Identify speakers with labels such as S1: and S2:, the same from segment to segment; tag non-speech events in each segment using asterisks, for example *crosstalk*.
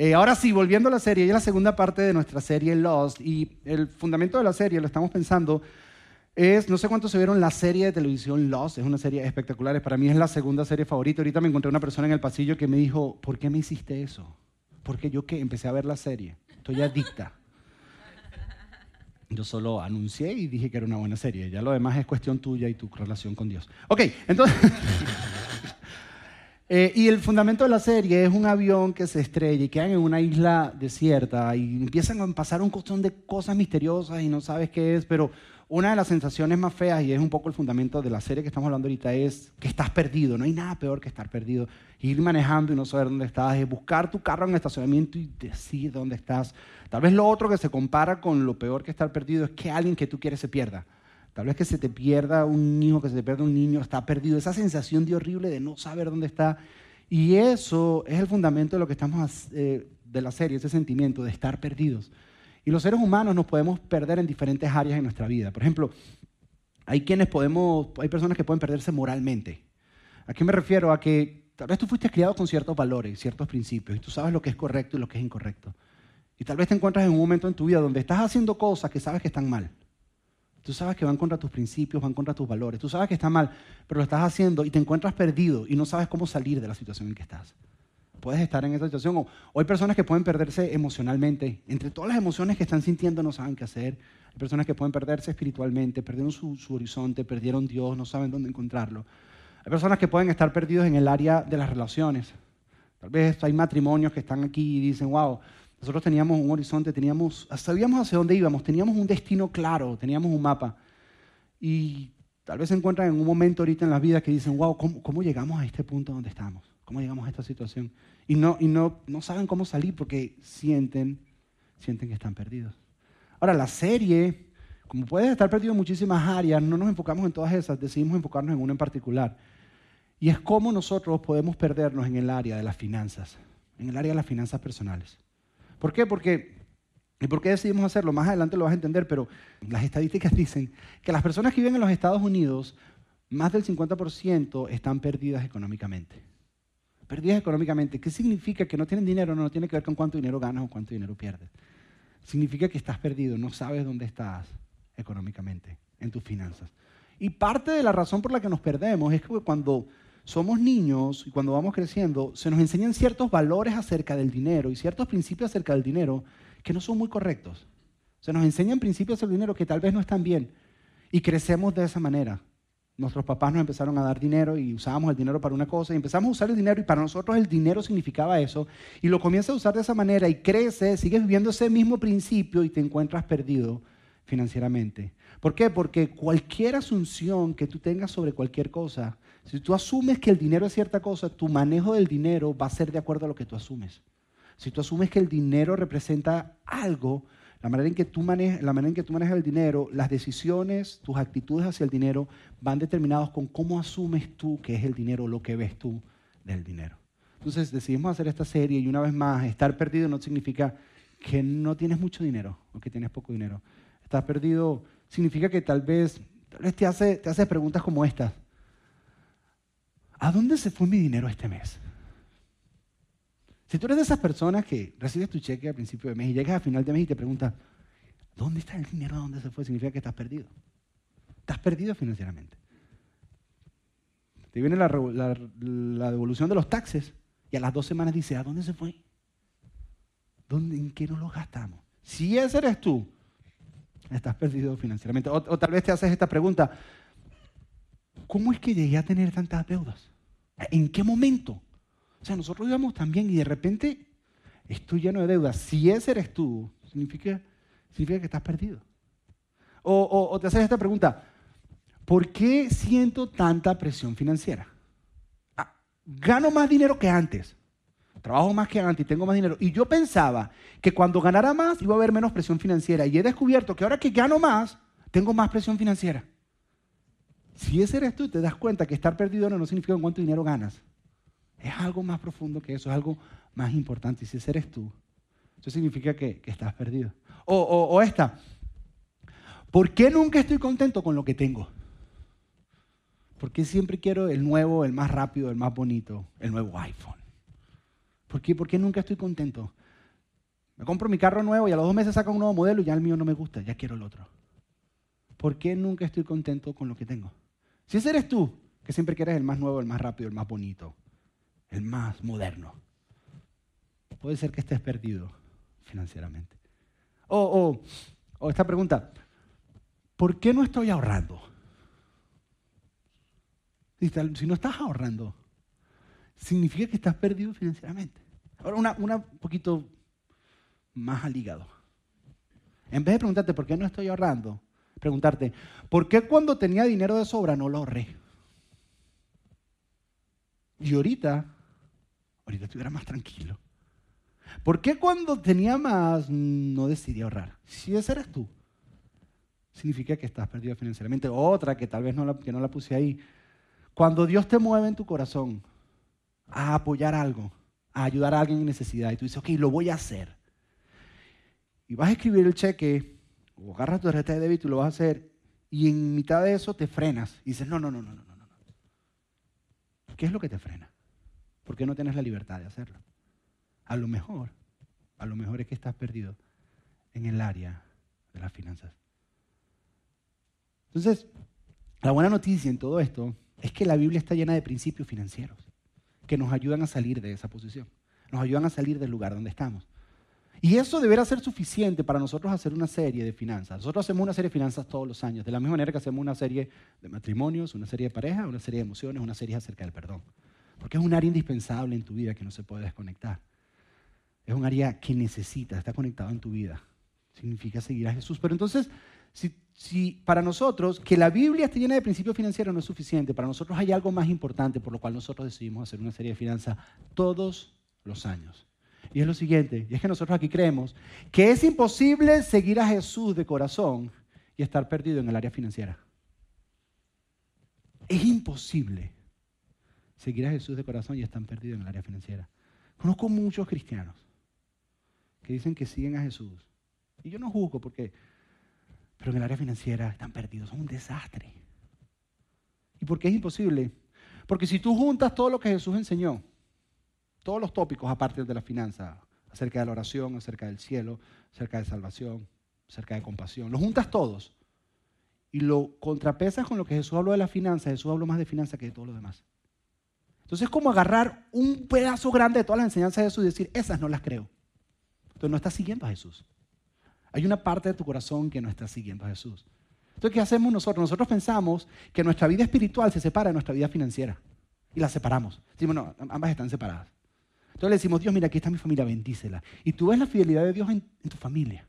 S1: Eh, ahora sí, volviendo a la serie, es la segunda parte de nuestra serie Lost y el fundamento de la serie, lo estamos pensando, es, no sé cuántos se vieron la serie de televisión Lost, es una serie espectacular, para mí es la segunda serie favorita. Ahorita me encontré una persona en el pasillo que me dijo, ¿por qué me hiciste eso? Porque yo que empecé a ver la serie, estoy adicta. Yo solo anuncié y dije que era una buena serie. Ya lo demás es cuestión tuya y tu relación con Dios. Ok, entonces... *laughs* Eh, y el fundamento de la serie es un avión que se estrella y quedan en una isla desierta y empiezan a pasar un montón de cosas misteriosas y no sabes qué es, pero una de las sensaciones más feas, y es un poco el fundamento de la serie que estamos hablando ahorita, es que estás perdido. No hay nada peor que estar perdido. Ir manejando y no saber dónde estás, es buscar tu carro en el estacionamiento y decir dónde estás. Tal vez lo otro que se compara con lo peor que estar perdido es que alguien que tú quieres se pierda. Tal vez que se te pierda un hijo, que se te pierda un niño, está perdido. Esa sensación de horrible de no saber dónde está. Y eso es el fundamento de lo que estamos, eh, de la serie, ese sentimiento de estar perdidos. Y los seres humanos nos podemos perder en diferentes áreas de nuestra vida. Por ejemplo, hay quienes podemos, hay personas que pueden perderse moralmente. ¿A qué me refiero? A que tal vez tú fuiste criado con ciertos valores, ciertos principios, y tú sabes lo que es correcto y lo que es incorrecto. Y tal vez te encuentras en un momento en tu vida donde estás haciendo cosas que sabes que están mal. Tú sabes que van contra tus principios, van contra tus valores. Tú sabes que está mal, pero lo estás haciendo y te encuentras perdido y no sabes cómo salir de la situación en que estás. Puedes estar en esa situación. O, hay personas que pueden perderse emocionalmente. Entre todas las emociones que están sintiendo no saben qué hacer. Hay personas que pueden perderse espiritualmente, perdieron su, su horizonte, perdieron Dios, no saben dónde encontrarlo. Hay personas que pueden estar perdidos en el área de las relaciones. Tal vez hay matrimonios que están aquí y dicen, wow, nosotros teníamos un horizonte, teníamos, sabíamos hacia dónde íbamos, teníamos un destino claro, teníamos un mapa. Y tal vez se encuentran en un momento ahorita en la vida que dicen, wow, ¿cómo, llegamos a este punto donde estamos? ¿Cómo llegamos a esta situación? Y no, y no, no saben cómo salir porque sienten, sienten que están perdidos. Ahora, la serie, como puedes estar perdido en muchísimas áreas, no nos enfocamos en todas esas, decidimos enfocarnos en una en particular. Y es cómo nosotros podemos perdernos en el área de las finanzas, en el área de las finanzas personales. ¿Por qué? Porque, ¿Y por decidimos hacerlo? Más adelante lo vas a entender, pero las estadísticas *laughs* dicen que las personas que viven en los Estados Unidos, más del 50% están perdidas económicamente. Perdidas económicamente. ¿Qué significa que no tienen dinero? No, no tiene que ver con cuánto dinero ganas o cuánto dinero pierdes. Significa que estás perdido, no sabes dónde estás económicamente, en tus finanzas. Y parte de la razón por la que nos perdemos es que cuando somos niños y cuando vamos creciendo, se nos enseñan ciertos valores acerca del dinero y ciertos principios acerca del dinero que no son muy correctos. Se nos enseñan principios del dinero que tal vez no están bien y crecemos de esa manera. Nuestros papás nos empezaron a dar dinero y usábamos el dinero para una cosa y empezamos a usar el dinero y para nosotros el dinero significaba eso y lo comienzas a usar de esa manera y creces, sigues viviendo ese mismo principio y te encuentras perdido financieramente. ¿Por qué? Porque cualquier asunción que tú tengas sobre cualquier cosa si tú asumes que el dinero es cierta cosa, tu manejo del dinero va a ser de acuerdo a lo que tú asumes. Si tú asumes que el dinero representa algo, la manera en que tú manejas, la manera en que tú manejas el dinero, las decisiones, tus actitudes hacia el dinero van determinados con cómo asumes tú que es el dinero, lo que ves tú del dinero. Entonces decidimos hacer esta serie y una vez más, estar perdido no significa que no tienes mucho dinero o que tienes poco dinero. Estar perdido significa que tal vez, te haces te hace preguntas como estas. ¿A dónde se fue mi dinero este mes? Si tú eres de esas personas que recibes tu cheque al principio de mes y llegas a final de mes y te preguntas, ¿dónde está el dinero? ¿Dónde se fue? Significa que estás perdido. Estás perdido financieramente. Te viene la, devolución de los taxes y a las dos semanas dice, ¿a dónde se fue? ¿Dónde, ¿En qué nos lo gastamos? Si ese eres tú, estás perdido financieramente. o tal vez te haces esta pregunta, ¿cómo es que llegué a tener tantas deudas? ¿En qué momento? O sea, nosotros íbamos también y de repente estoy lleno de deudas. Si ese eres tú, significa, significa que estás perdido. O, te haces esta pregunta, ¿por qué siento tanta presión financiera? Ah, gano más dinero que antes, trabajo más que antes y tengo más dinero. Y yo pensaba que cuando ganara más iba a haber menos presión financiera. Y he descubierto que ahora que gano más, tengo más presión financiera. Si ese eres tú, te das cuenta que estar perdido no, significa cuánto dinero ganas. Es algo más profundo que eso, es algo más importante. Y si ese eres tú, eso significa que, estás perdido. O, o esta, ¿por qué nunca estoy contento con lo que tengo? ¿Por qué siempre quiero el nuevo, el más rápido, el más bonito, el nuevo iPhone? ¿Por qué, ¿Por qué nunca estoy contento? Me compro mi carro nuevo y a los dos meses saco un nuevo modelo y ya el mío no me gusta, ya quiero el otro. ¿Por qué nunca estoy contento con lo que tengo? Si ese eres tú, que siempre quieres el más nuevo, el más rápido, el más bonito, el más moderno, puede ser que estés perdido financieramente. O, o esta pregunta, ¿por qué no estoy ahorrando? Si no estás ahorrando, significa que estás perdido financieramente. Ahora, una, una poquito más aligado. En vez de preguntarte por qué no estoy ahorrando, preguntarte, ¿por qué cuando tenía dinero de sobra no lo ahorré? Y ahorita, ahorita estuviera más tranquilo. ¿Por qué cuando tenía más no decidí ahorrar? Si ese eres tú, significa que estás perdido financieramente. Otra que tal vez no la, que no la puse ahí. Cuando Dios te mueve en tu corazón a apoyar algo, a ayudar a alguien en necesidad, y tú dices, ok, lo voy a hacer. Y vas a escribir el cheque, o agarras tu tarjeta de débito y lo vas a hacer, y en mitad de eso te frenas y dices, no, no, no, no, no, no, no. ¿Qué es lo que te frena? ¿Por qué no tienes la libertad de hacerlo? A lo mejor, a lo mejor es que estás perdido en el área de las finanzas. Entonces, la buena noticia en todo esto es que la Biblia está llena de principios financieros que nos ayudan a salir de esa posición, nos ayudan a salir del lugar donde estamos. Y eso deberá ser suficiente para nosotros hacer una serie de finanzas. Nosotros hacemos una serie de finanzas todos los años, de la misma manera que hacemos una serie de matrimonios, una serie de pareja, una serie de emociones, una serie acerca del perdón. Porque es un área indispensable en tu vida que no se puede desconectar. Es un área que necesita, está conectado en tu vida. Significa seguir a Jesús. Pero entonces, si, para nosotros que la Biblia esté llena de principios financieros no es suficiente, para nosotros hay algo más importante por lo cual nosotros decidimos hacer una serie de finanzas todos los años. Y es lo siguiente, y es que nosotros aquí creemos que es imposible seguir a Jesús de corazón y estar perdido en el área financiera. Es imposible seguir a Jesús de corazón y estar perdido en el área financiera. Conozco muchos cristianos que dicen que siguen a Jesús. Y yo no juzgo porque pero en el área financiera están perdidos, son un desastre. ¿Y por qué es imposible? Porque si tú juntas todo lo que Jesús enseñó, todos los tópicos aparte de la finanza, acerca de la oración, acerca del cielo, acerca de salvación, acerca de compasión, los juntas todos y lo contrapesas con lo que Jesús habló de la finanza, Jesús habló más de finanza que de todo lo demás. Entonces es como agarrar un pedazo grande de todas las enseñanzas de Jesús y decir, esas no las creo. Entonces no estás siguiendo a Jesús. Hay una parte de tu corazón que no está siguiendo a Jesús. Entonces, ¿qué hacemos nosotros? Nosotros pensamos que nuestra vida espiritual se separa de nuestra vida financiera. Y la separamos. Decimos, no, ambas están separadas. Entonces le decimos, Dios, mira, aquí está mi familia, bendícela. Y tú ves la fidelidad de Dios en, tu familia.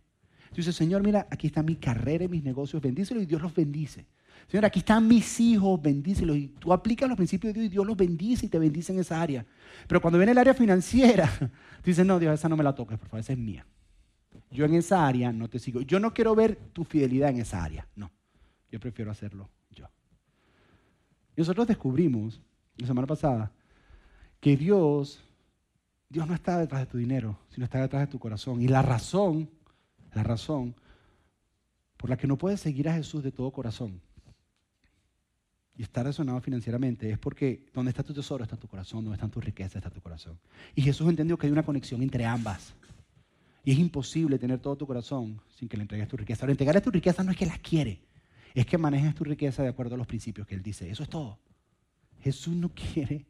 S1: Tú dices, Señor, mira, aquí está mi carrera y mis negocios, bendícelos y Dios los bendice. Señor, aquí están mis hijos, bendícelos. Y tú aplicas los principios de Dios y Dios los bendice y te bendice en esa área. Pero cuando viene el área financiera, tú *laughs* dices, no, Dios, esa no me la toques, por favor, esa es mía. Yo en esa área no te sigo. Yo no quiero ver tu fidelidad en esa área. No. Yo prefiero hacerlo yo. Y nosotros descubrimos la semana pasada que Dios, Dios no está detrás de tu dinero, sino está detrás de tu corazón. Y la razón, la razón por la que no puedes seguir a Jesús de todo corazón y estar resonado financieramente es porque donde está tu tesoro está tu corazón, donde están tus riquezas está tu corazón. Y Jesús entendió que hay una conexión entre ambas. Y es imposible tener todo tu corazón sin que le entregues tu riqueza. Ahora, entregarle tu riqueza no es que la quiere, es que manejes tu riqueza de acuerdo a los principios que Él dice. Eso es todo. Jesús no quiere,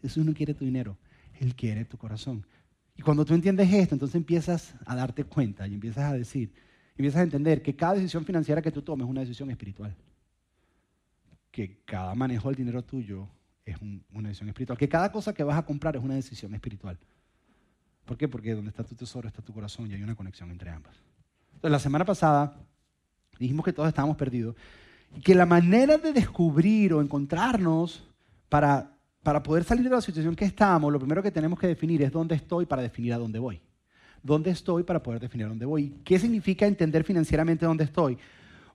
S1: Jesús no quiere tu dinero, Él quiere tu corazón. Y cuando tú entiendes esto, entonces empiezas a darte cuenta y empiezas a decir, empiezas a entender que cada decisión financiera que tú tomes es una decisión espiritual. Que cada manejo del dinero tuyo es una decisión espiritual. Que cada cosa que vas a comprar es una decisión espiritual. ¿Por qué? Porque donde está tu tesoro está tu corazón y hay una conexión entre ambas. Entonces, la semana pasada dijimos que todos estábamos perdidos y que la manera de descubrir o encontrarnos para, para poder salir de la situación que estamos, lo primero que tenemos que definir es dónde estoy para definir a dónde voy. ¿Dónde estoy para poder definir a dónde voy? ¿Qué significa entender financieramente dónde estoy?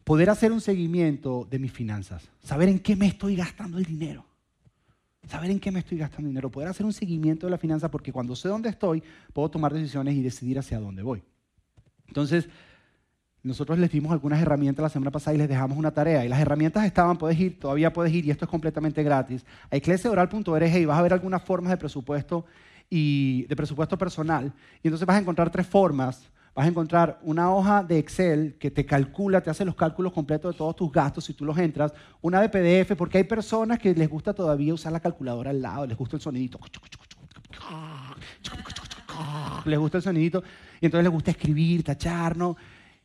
S1: Poder hacer un seguimiento de mis finanzas, saber en qué me estoy gastando el dinero. Saber en qué me estoy gastando dinero, poder hacer un seguimiento de la finanza, porque cuando sé dónde estoy, puedo tomar decisiones y decidir hacia dónde voy. Entonces, nosotros les dimos algunas herramientas la semana pasada y les dejamos una tarea. Y las herramientas estaban, puedes ir, todavía puedes ir, y esto es completamente gratis, a eclesiaoral.org y vas a ver algunas formas de presupuesto y de presupuesto personal. Y entonces vas a encontrar tres formas. Vas a encontrar una hoja de Excel que te calcula, te hace los cálculos completos de todos tus gastos si tú los entras. Una de PDF, porque hay personas que les gusta todavía usar la calculadora al lado, les gusta el sonidito. Les gusta el sonidito y entonces les gusta escribir, tachar, ¿no?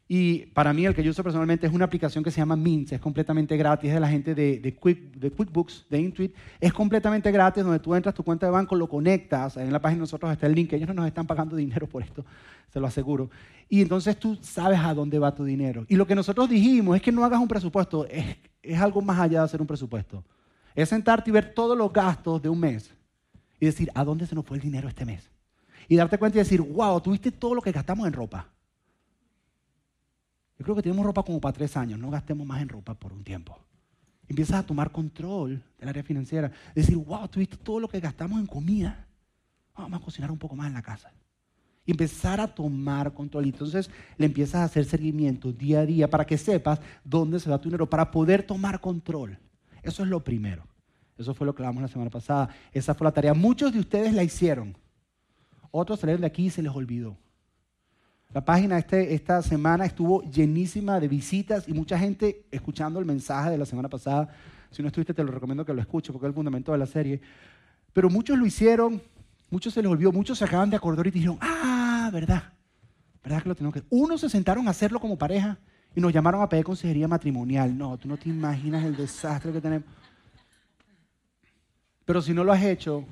S1: Y para mí, el que yo uso personalmente es una aplicación que se llama Mint, es completamente gratis, es de la gente de, de, QuickBooks, de Intuit. Es completamente gratis, donde tú entras tu cuenta de banco, lo conectas, en la página de nosotros está el link, ellos no nos están pagando dinero por esto, se lo aseguro. Y entonces tú sabes a dónde va tu dinero. Y lo que nosotros dijimos es que no hagas un presupuesto, es, es algo más allá de hacer un presupuesto. Es sentarte y ver todos los gastos de un mes y decir, ¿a dónde se nos fue el dinero este mes? Y darte cuenta y decir, wow, tuviste todo lo que gastamos en ropa yo creo que tenemos ropa como para tres años, no gastemos más en ropa por un tiempo. Empiezas a tomar control del área financiera. Decir, wow, tuviste todo lo que gastamos en comida. Vamos a cocinar un poco más en la casa. Y empezar a tomar control. Y entonces le empiezas a hacer seguimiento día a día para que sepas dónde se va tu dinero, para poder tomar control. Eso es lo primero. Eso fue lo que hablamos la semana pasada. Esa fue la tarea. Muchos de ustedes la hicieron. Otros salieron de aquí y se les olvidó. La página este, esta semana estuvo llenísima de visitas y mucha gente escuchando el mensaje de la semana pasada. Si no estuviste, te lo recomiendo que lo escuches porque es el fundamento de la serie. Pero muchos lo hicieron, muchos se les olvidó, muchos se acaban de acordar y dijeron, ah, verdad, verdad que lo tenemos que Unos se sentaron a hacerlo como pareja y nos llamaron a pedir consejería matrimonial. No, tú no te imaginas el desastre que tenemos. Pero si no lo has hecho,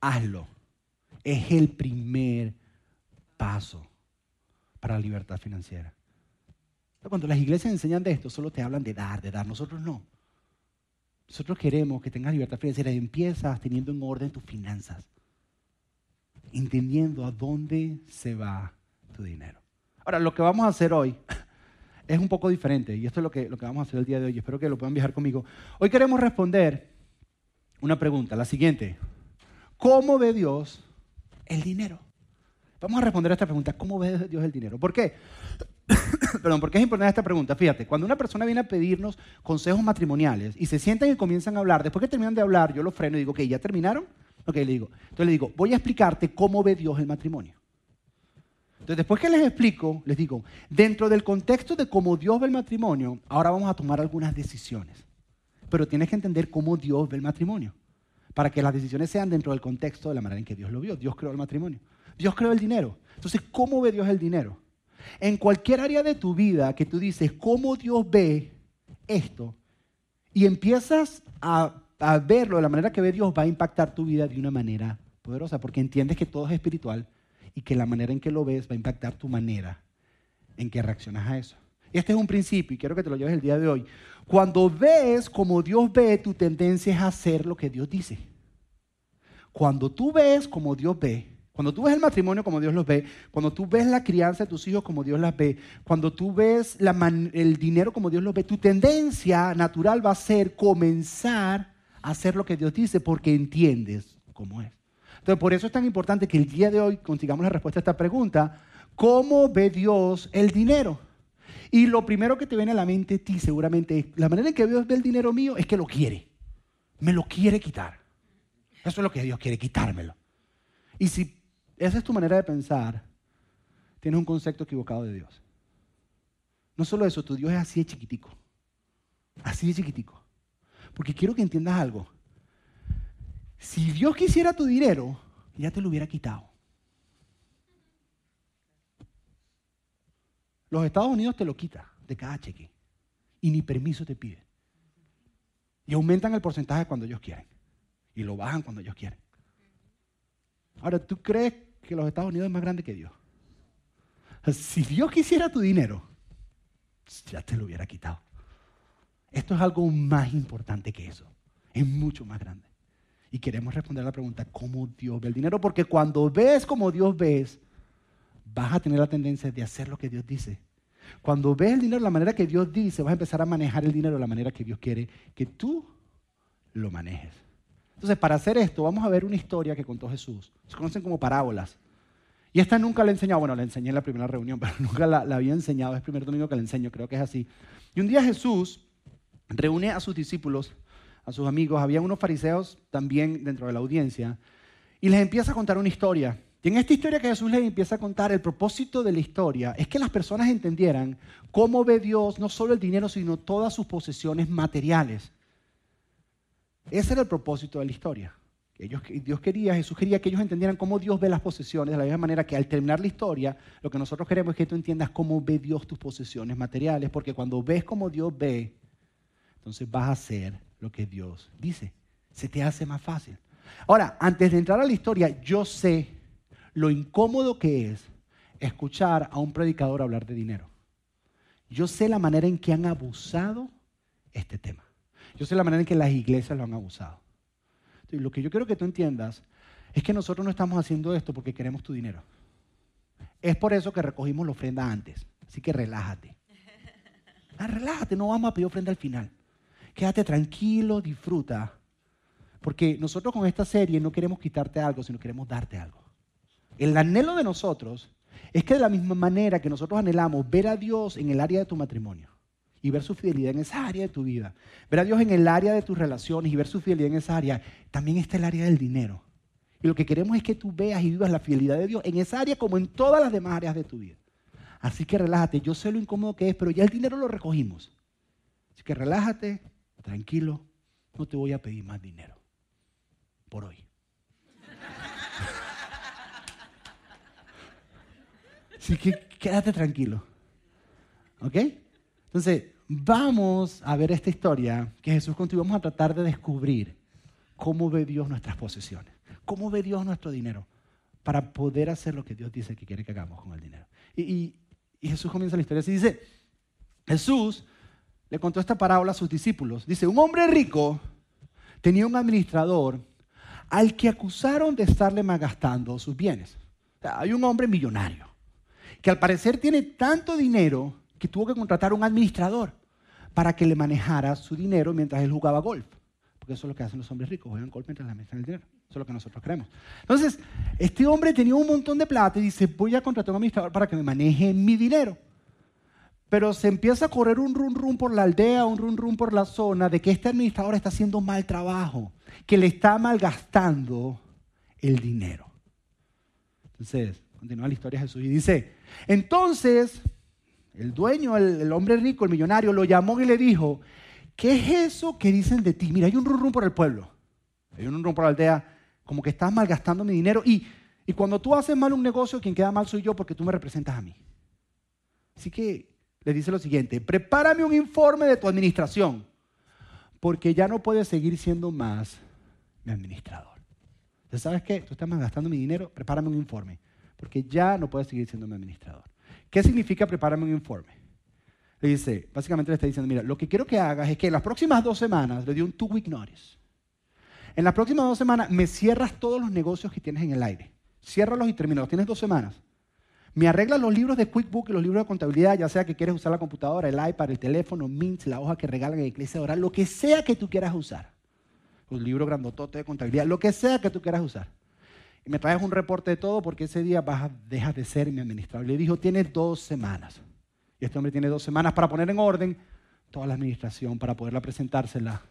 S1: hazlo. Es el primer paso para la libertad financiera. Cuando las iglesias enseñan de esto, solo te hablan de dar, de dar. Nosotros no. Nosotros queremos que tengas libertad financiera y empiezas teniendo en orden tus finanzas, entendiendo a dónde se va tu dinero. Ahora, lo que vamos a hacer hoy *laughs* es un poco diferente y esto es lo que, lo que vamos a hacer el día de hoy. Espero que lo puedan viajar conmigo. Hoy queremos responder una pregunta, la siguiente. ¿Cómo ve Dios el dinero? Vamos a responder a esta pregunta. ¿Cómo ve Dios el dinero? ¿Por qué? *coughs* Perdón, ¿por qué es importante esta pregunta? Fíjate, cuando una persona viene a pedirnos consejos matrimoniales y se sientan y comienzan a hablar, después que terminan de hablar, yo lo freno y digo, ok, ¿ya terminaron? Ok, le digo. Entonces le digo, voy a explicarte cómo ve Dios el matrimonio. Entonces, después que les explico, les digo, dentro del contexto de cómo Dios ve el matrimonio, ahora vamos a tomar algunas decisiones. Pero tienes que entender cómo Dios ve el matrimonio, para que las decisiones sean dentro del contexto de la manera en que Dios lo vio. Dios creó el matrimonio. Dios creó el dinero. Entonces, ¿cómo ve Dios el dinero? En cualquier área de tu vida que tú dices, ¿cómo Dios ve esto? Y empiezas a, verlo de la manera que ve Dios, va a impactar tu vida de una manera poderosa, porque entiendes que todo es espiritual y que la manera en que lo ves va a impactar tu manera en que reaccionas a eso. Este es un principio y quiero que te lo lleves el día de hoy. Cuando ves como Dios ve, tu tendencia es hacer lo que Dios dice. Cuando tú ves como Dios ve, cuando tú ves el matrimonio como Dios los ve, cuando tú ves la crianza de tus hijos como Dios las ve, cuando tú ves el dinero como Dios lo ve, tu tendencia natural va a ser comenzar a hacer lo que Dios dice porque entiendes cómo es. Entonces, por eso es tan importante que el día de hoy consigamos la respuesta a esta pregunta. ¿Cómo ve Dios el dinero? Y lo primero que te viene a la mente a ti seguramente es, la manera en que Dios ve el dinero mío es que lo quiere. Me lo quiere quitar. Eso es lo que Dios quiere, quitármelo. Y si esa es tu manera de pensar, tienes un concepto equivocado de Dios. No solo eso, tu Dios es así de chiquitico. Así de chiquitico. Porque quiero que entiendas algo. Si Dios quisiera tu dinero, ya te lo hubiera quitado. Los Estados Unidos te lo quita de cada cheque. Y ni permiso te pide. Y aumentan el porcentaje cuando ellos quieren. Y lo bajan cuando ellos quieren. Ahora, ¿tú crees que los Estados Unidos es más grande que Dios. Si Dios quisiera tu dinero, ya te lo hubiera quitado. Esto es algo más importante que eso. Es mucho más grande. Y queremos responder a la pregunta, ¿cómo Dios ve el dinero? Porque cuando ves como Dios ves, vas a tener la tendencia de hacer lo que Dios dice. Cuando ves el dinero de la manera que Dios dice, vas a empezar a manejar el dinero de la manera que Dios quiere que tú lo manejes. Entonces, para hacer esto, vamos a ver una historia que contó Jesús. Se conocen como parábolas. Y esta nunca la he enseñado, bueno, la enseñé en la primera reunión, *laughs* pero nunca la, había enseñado, es el primer domingo que la enseño, creo que es así. Y un día Jesús reúne a sus discípulos, a sus amigos, había unos fariseos también dentro de la audiencia, y les empieza a contar una historia. Y en esta historia que Jesús les empieza a contar, el propósito de la historia es que las personas entendieran cómo ve Dios no solo el dinero, sino todas sus posesiones materiales. Ese era el propósito de la historia. Dios quería, Jesús quería que ellos entendieran cómo Dios ve las posesiones, de la misma manera que al terminar la historia, lo que nosotros queremos es que tú entiendas cómo ve Dios tus posesiones materiales, porque cuando ves cómo Dios ve, entonces vas a hacer lo que Dios dice. Se te hace más fácil. Ahora, antes de entrar a la historia, yo sé lo incómodo que es escuchar a un predicador hablar de dinero. Yo sé la manera en que han abusado este tema. Yo sé la manera en que las iglesias lo han abusado. Entonces, lo que yo quiero que tú entiendas es que nosotros no estamos haciendo esto porque queremos tu dinero. Es por eso que recogimos la ofrenda antes. Así que relájate. Ah, relájate, no vamos a pedir ofrenda al final. Quédate tranquilo, disfruta. Porque nosotros con esta serie no queremos quitarte algo, sino queremos darte algo. El anhelo de nosotros es que de la misma manera que nosotros anhelamos ver a Dios en el área de tu matrimonio y ver su fidelidad en esa área de tu vida, ver a Dios en el área de tus relaciones y ver su fidelidad en esa área, también está el área del dinero. Y lo que queremos es que tú veas y vivas la fidelidad de Dios en esa área como en todas las demás áreas de tu vida. Así que relájate, yo sé lo incómodo que es, pero ya el dinero lo recogimos. Así que relájate, tranquilo, no te voy a pedir más dinero por hoy. *laughs* Así que quédate tranquilo. ¿Ok? Entonces, vamos a ver esta historia que Jesús contó vamos a tratar de descubrir cómo ve Dios nuestras posesiones, cómo ve Dios nuestro dinero, para poder hacer lo que Dios dice que quiere que hagamos con el dinero. Y, y Jesús comienza la historia así, dice, Jesús le contó esta parábola a sus discípulos. Dice, un hombre rico tenía un administrador al que acusaron de estarle malgastando sus bienes. Hay un hombre millonario que al parecer tiene tanto dinero que tuvo que contratar a un administrador para que le manejara su dinero mientras él jugaba golf. Porque eso es lo que hacen los hombres ricos, juegan golf mientras le administran el dinero. Eso es lo que nosotros creemos. Entonces, este hombre tenía un montón de plata y dice, voy a contratar a un administrador para que me maneje mi dinero. Pero se empieza a correr un rum rum por la aldea, un rum rum por la zona de que este administrador está haciendo mal trabajo, que le está malgastando el dinero. Entonces, continúa la historia de Jesús y dice, entonces el dueño, el, hombre rico, el millonario, lo llamó y le dijo, ¿qué es eso que dicen de ti? Mira, hay un rum por el pueblo, hay un rum por la aldea, como que estás malgastando mi dinero y, y cuando tú haces mal un negocio, quien queda mal soy yo porque tú me representas a mí. Así que le dice lo siguiente, prepárame un informe de tu administración, porque ya no puedes seguir siendo más mi administrador. ¿Sabes qué? Tú estás malgastando mi dinero, prepárame un informe porque ya no puede seguir siendo mi administrador. ¿Qué significa prepararme un informe? Le dice, básicamente le está diciendo, mira, lo que quiero que hagas es que en las próximas dos semanas, le dio un two-week notice. En las próximas dos semanas me cierras todos los negocios que tienes en el aire. Ciérralos y terminalos. Tienes dos semanas. Me arreglas los libros de QuickBook y los libros de contabilidad, ya sea que quieres usar la computadora, el iPad, el teléfono, Mint, la hoja que regalan en la iglesia oral, lo que sea que tú quieras usar. Un libro grandotote de contabilidad, lo que sea que tú quieras usar y me traes un reporte de todo porque ese día vas a, dejas de ser mi administrador. Le dijo, tienes dos semanas. Y este hombre tiene dos semanas para poner en orden toda la administración, para poderla presentársela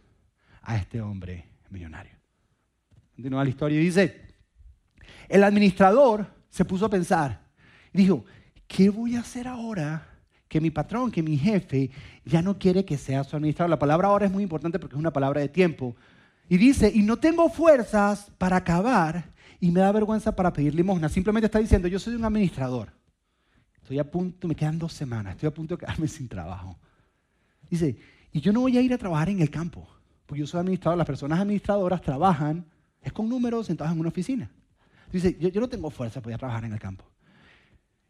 S1: a este hombre millonario. Continúa la historia y dice, el administrador se puso a pensar y dijo, ¿qué voy a hacer ahora que mi patrón, que mi jefe ya no quiere que sea su administrador? La palabra ahora es muy importante porque es una palabra de tiempo. Y dice, y no tengo fuerzas para acabar y me da vergüenza para pedir limosna. Simplemente está diciendo, yo soy un administrador. Estoy a punto, me quedan dos semanas, estoy a punto de quedarme *laughs* sin trabajo. Dice, y yo no voy a ir a trabajar en el campo, porque yo soy administrador, las personas administradoras trabajan, es con números sentados en una oficina. Dice, yo, yo no tengo fuerza para ir a trabajar en el campo.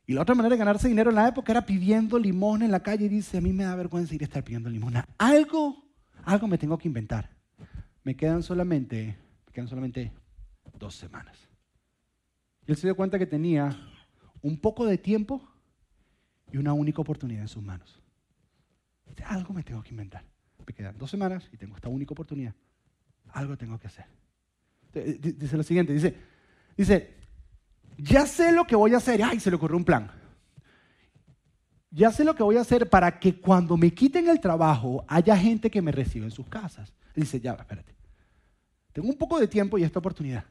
S1: Y la otra manera de ganarse dinero en la época era pidiendo limosna en la calle. Y dice, a mí me da vergüenza ir a estar pidiendo limosna. Algo, algo me tengo que inventar. Me quedan solamente, me quedan solamente dos semanas. Y él se dio cuenta que tenía un poco de tiempo y una única oportunidad en sus manos. Algo me tengo que inventar. Me quedan dos semanas y tengo esta única oportunidad. Algo tengo que hacer. Dice lo siguiente, dice, dice, ya sé lo que voy a hacer. Ay, se le ocurrió un plan. Ya sé lo que voy a hacer para que cuando me quiten el trabajo haya gente que me reciba en sus casas. Dice, ya, espérate. Tengo un poco de tiempo y esta oportunidad.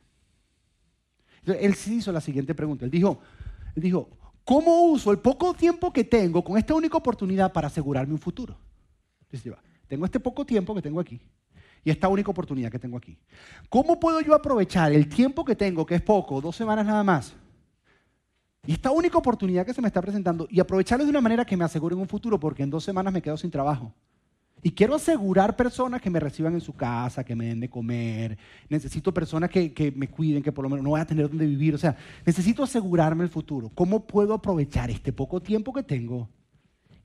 S1: Él sí hizo la siguiente pregunta. Él dijo, él dijo, ¿cómo uso el poco tiempo que tengo con esta única oportunidad para asegurarme un futuro? Dice, tengo este poco tiempo que tengo aquí y esta única oportunidad que tengo aquí. ¿Cómo puedo yo aprovechar el tiempo que tengo, que es poco, dos semanas nada más, y esta única oportunidad que se me está presentando y aprovecharlo de una manera que me asegure un futuro, porque en dos semanas me quedo sin trabajo? Y quiero asegurar personas que me reciban en su casa, que me den de comer. Necesito personas que, me cuiden, que por lo menos no voy a tener donde vivir. O sea, necesito asegurarme el futuro. ¿Cómo puedo aprovechar este poco tiempo que tengo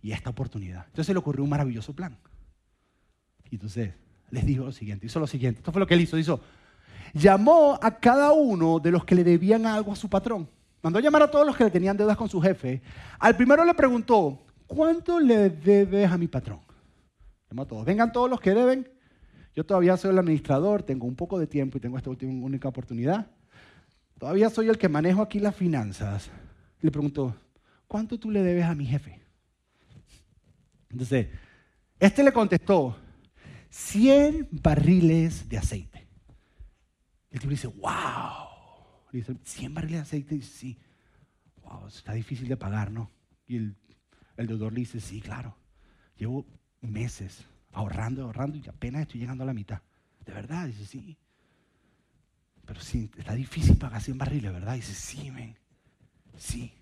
S1: y esta oportunidad? Entonces le ocurrió un maravilloso plan. Y entonces les dijo lo siguiente, hizo lo siguiente. Esto fue lo que él hizo. Hizo, llamó a cada uno de los que le debían algo a su patrón. Mandó a llamar a todos los que le tenían deudas con su jefe. Al primero le preguntó, ¿cuánto le debes a mi patrón? Vengan todos los que deben. Yo todavía soy el administrador, tengo un poco de tiempo y tengo esta última única oportunidad. Todavía soy el que manejo aquí las finanzas. Le pregunto, ¿cuánto tú le debes a mi jefe? Entonces, este le contestó, 100 barriles de aceite. El tipo dice, wow. Le dice, 100 barriles de aceite. Y dice, sí. Wow, está difícil de pagar, ¿no? Y el, el deudor le dice, sí, claro. Llevo meses ahorrando, ahorrando y apenas estoy llegando a la mitad. ¿De verdad? Dice, sí. Pero sí, está difícil pagar 100 barriles, ¿verdad? Dice, sí, men. Sí.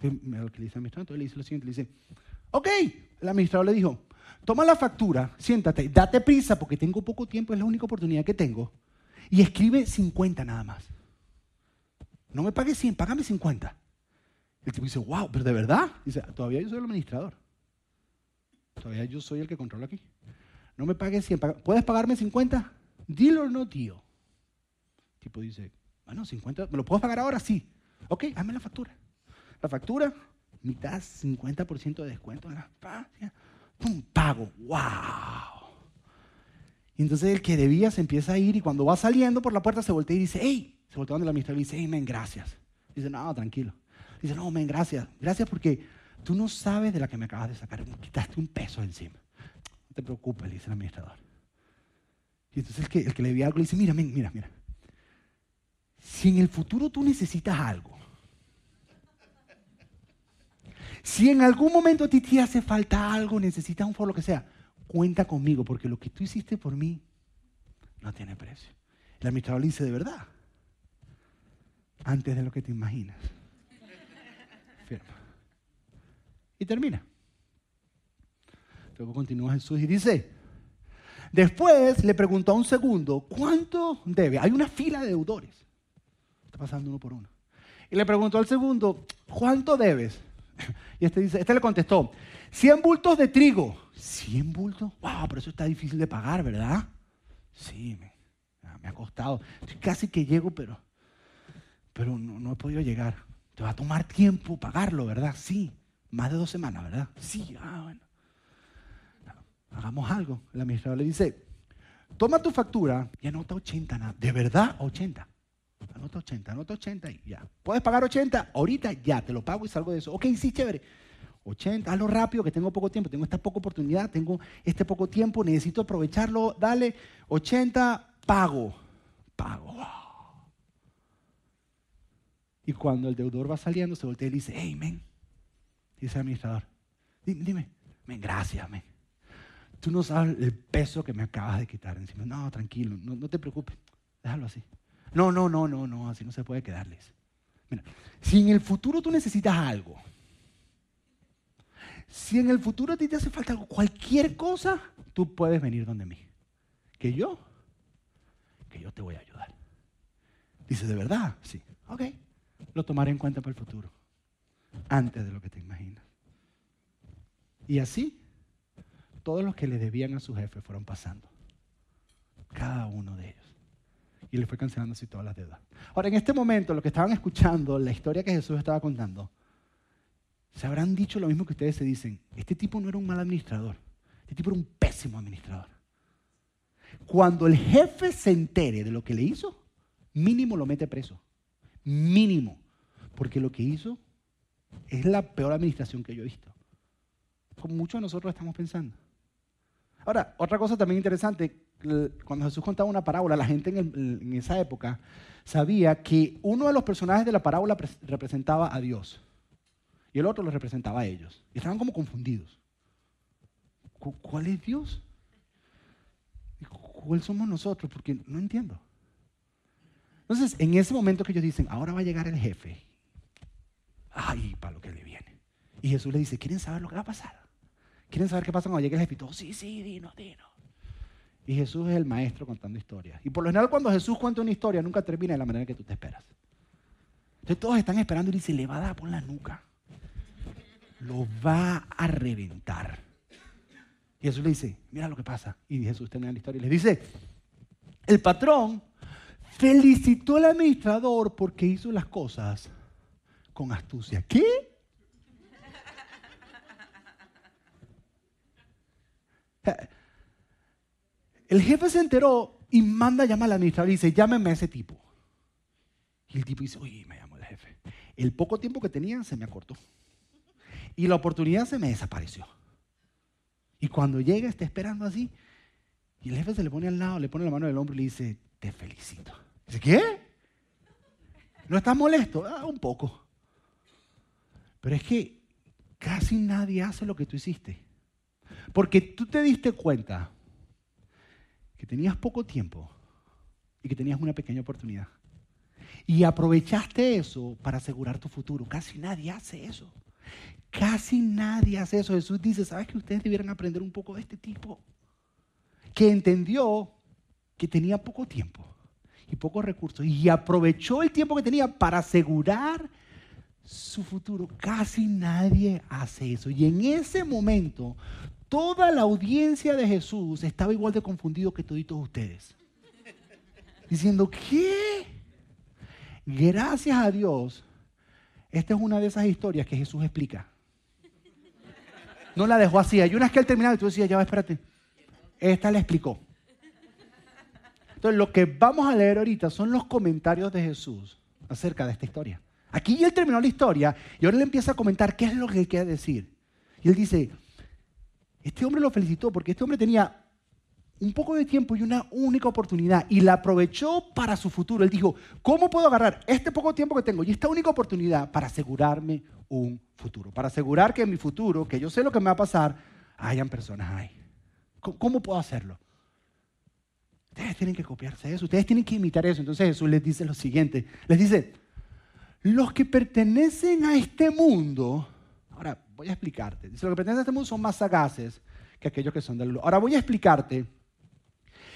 S1: Lo que le dice al administrador, entonces le dice lo siguiente, le dice, ok. El administrador le dijo, toma la factura, siéntate, date prisa porque tengo poco tiempo, es la única oportunidad que tengo. Y escribe 50 nada más. No me pagues 100, págame 50. El tipo dice, wow, pero de verdad. Dice, todavía yo soy el administrador. Todavía yo soy el que controla aquí. No me pagues 100. ¿Puedes pagarme 50? Deal or no deal. El tipo dice, bueno, 50, ¿me lo puedo pagar ahora? Sí. Ok, hazme la factura. La factura, mitad, 50% de descuento. ¡Pum! Pago. ¡Wow! Y entonces el que debía se empieza a ir y cuando va saliendo por la puerta se voltea y dice, hey, se voltea donde la administrador y dice, hey, men, gracias. Dice, no, tranquilo. Dice, no, men, gracias. Gracias porque tú no sabes de la que me acabas de sacar, quitaste un peso encima. No te preocupes, le dice el administrador. Y entonces el que, el que le algo le dice, mira, mira, mira. Si en el futuro tú necesitas algo, si en algún momento a ti te hace falta algo, necesitas un foro, lo que sea, cuenta conmigo, porque lo que tú hiciste por mí no tiene precio. El administrador le dice, de verdad, antes de lo que te imaginas. Firma. Y termina. Luego continúa Jesús y dice, después le preguntó a un segundo, ¿cuánto debe? Hay una fila de deudores. Está pasando uno por uno. Y le preguntó al segundo, ¿cuánto debes? *laughs* Y este, dice, este le contestó, 100 bultos de trigo. ¿100 bultos? Wow, pero eso está difícil de pagar, ¿verdad? Sí, me, ha costado. Casi que llego, pero, pero no, no he podido llegar. Te va a tomar tiempo pagarlo, ¿verdad? Sí. Más de dos semanas, ¿verdad? Sí, ah, bueno. Hagamos algo. El administrador le dice, toma tu factura y anota 80 nada. ¿De verdad? 80. Anota 80, anota 80 y ya. ¿Puedes pagar 80? Ahorita ya, te lo pago y salgo de eso. Ok, sí, chévere. 80, hazlo rápido, que tengo poco tiempo, tengo esta poca oportunidad, tengo este poco tiempo, necesito aprovecharlo, dale, 80, pago, pago. Y cuando el deudor va saliendo, se voltea y dice, hey, men, Dice el administrador, dime, dime, gracias, men. Tú no sabes el peso que me acabas de quitar encima. No, tranquilo, no, te preocupes, déjalo así. No, no, no, no, no, así no se puede quedarles. Mira, si en el futuro tú necesitas algo, si en el futuro a ti te hace falta algo, cualquier cosa, tú puedes venir donde mí. Que yo, que yo te voy a ayudar. Dice, ¿de verdad? Sí. Ok, lo tomaré en cuenta para el futuro antes de lo que te imaginas. Y así, todos los que le debían a su jefe fueron pasando. Cada uno de ellos. Y le fue cancelando así todas las deudas. Ahora, en este momento, lo que estaban escuchando, la historia que Jesús estaba contando, se habrán dicho lo mismo que ustedes se dicen. Este tipo no era un mal administrador. Este tipo era un pésimo administrador. Cuando el jefe se entere de lo que le hizo, mínimo lo mete preso. Mínimo. Porque lo que hizo es la peor administración que yo he visto. Como muchos de nosotros estamos pensando. Ahora, otra cosa también interesante, cuando Jesús contaba una parábola, la gente en, esa época sabía que uno de los personajes de la parábola representaba a Dios y el otro lo representaba a ellos. Y estaban como confundidos. ¿Cuál es Dios? ¿Cuál somos nosotros? Porque no entiendo. Entonces, en ese momento que ellos dicen, ahora va a llegar el jefe. Ay, para lo que le viene. Y Jesús le dice, ¿quieren saber lo que va a pasar? ¿Quieren saber qué pasa cuando llegue el todos, sí, sí, dino, dino. Y Jesús es el maestro contando historias. Y por lo general cuando Jesús cuenta una historia nunca termina de la manera que tú te esperas. Entonces todos están esperando y dice, le va a dar por la nuca. Lo va a reventar. Y Jesús le dice, mira lo que pasa. Y Jesús termina la historia y le dice, el patrón felicitó al administrador porque hizo las cosas con astucia. ¿Qué? El jefe se enteró y manda a llamar al administrador y dice, llámeme a ese tipo. Y el tipo dice, uy, me llamó el jefe. El poco tiempo que tenía se me acortó. Y la oportunidad se me desapareció. Y cuando llega está esperando así. Y el jefe se le pone al lado, le pone la mano en el hombro y le dice, te felicito. Dice, ¿qué? ¿No estás molesto? Ah, un poco. Pero es que casi nadie hace lo que tú hiciste. Porque tú te diste cuenta que tenías poco tiempo y que tenías una pequeña oportunidad. Y aprovechaste eso para asegurar tu futuro. Casi nadie hace eso. Casi nadie hace eso. Jesús dice, ¿sabes que ustedes debieran aprender un poco de este tipo? Que entendió que tenía poco tiempo y pocos recursos y aprovechó el tiempo que tenía para asegurar su futuro. Casi nadie hace eso. Y en ese momento, toda la audiencia de Jesús estaba igual de confundido que todos ustedes. Diciendo, ¿qué? Gracias a Dios, esta es una de esas historias que Jesús explica. No la dejó así. Hay unas que él terminaba y tú decías, ya va, espérate. Esta la explicó. Entonces, lo que vamos a leer ahorita son los comentarios de Jesús acerca de esta historia. Aquí él terminó la historia y ahora le empieza a comentar qué es lo que quiere decir. Y él dice, este hombre lo felicitó porque este hombre tenía un poco de tiempo y una única oportunidad y la aprovechó para su futuro. Él dijo, ¿cómo puedo agarrar este poco tiempo que tengo y esta única oportunidad para asegurarme un futuro? Para asegurar que en mi futuro, que yo sé lo que me va a pasar, hayan personas ahí. ¿Cómo puedo hacerlo? Ustedes tienen que copiarse eso, ustedes tienen que imitar eso. Entonces Jesús les dice lo siguiente, les dice, los que pertenecen a este mundo, ahora voy a explicarte, dice, los que pertenecen a este mundo son más sagaces que aquellos que son del mundo. Ahora voy a explicarte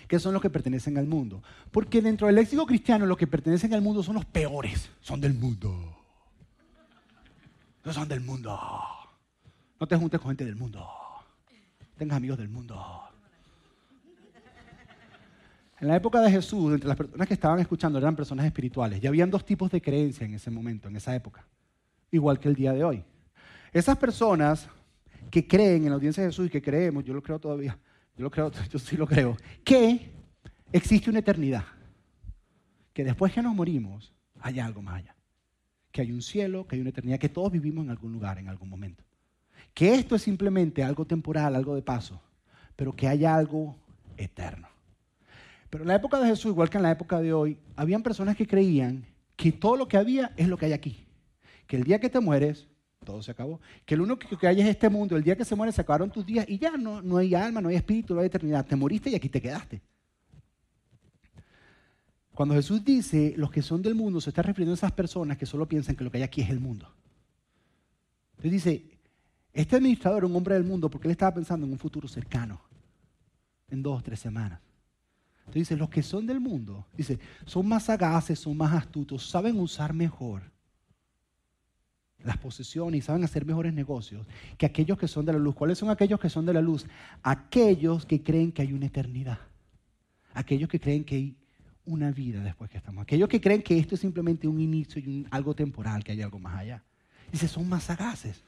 S1: qué son los que pertenecen al mundo. Porque dentro del léxico cristiano los que pertenecen al mundo son los peores, son del mundo. No son del mundo. No te juntes con gente del mundo. Tengas amigos del mundo. En la época de Jesús, entre las personas que estaban escuchando eran personas espirituales. Ya habían dos tipos de creencia en ese momento, en esa época, igual que el día de hoy. Esas personas que creen en la audiencia de Jesús y que creemos, yo lo creo todavía, yo lo creo, *laughs* yo sí lo creo, que existe una eternidad, que después que nos morimos hay algo más allá, que hay un cielo, que hay una eternidad, que todos vivimos en algún lugar, en algún momento, que esto es simplemente algo temporal, algo de paso, pero que hay algo eterno. Pero en la época de Jesús, igual que en la época de hoy, habían personas que creían que todo lo que había es lo que hay aquí. Que el día que te mueres, todo se acabó. Que lo único que hay es este mundo. El día que se muere se acabaron tus días y ya no, no hay alma, no hay espíritu, no hay eternidad. Te moriste y aquí te quedaste. Cuando Jesús dice los que son del mundo, se está refiriendo a esas personas que solo piensan que lo que hay aquí es el mundo. Entonces dice, este administrador es un hombre del mundo porque él estaba pensando en un futuro cercano, en dos tres semanas. Entonces dice, los que son del mundo, dice, son más sagaces, son más astutos, saben usar mejor las posesiones y saben hacer mejores negocios que aquellos que son de la luz. ¿Cuáles son aquellos que son de la luz? Aquellos que creen que hay una eternidad. Aquellos que creen que hay una vida después que estamos. Aquellos que creen que esto es simplemente un inicio y algo temporal, que hay algo más allá. Dice, son más sagaces,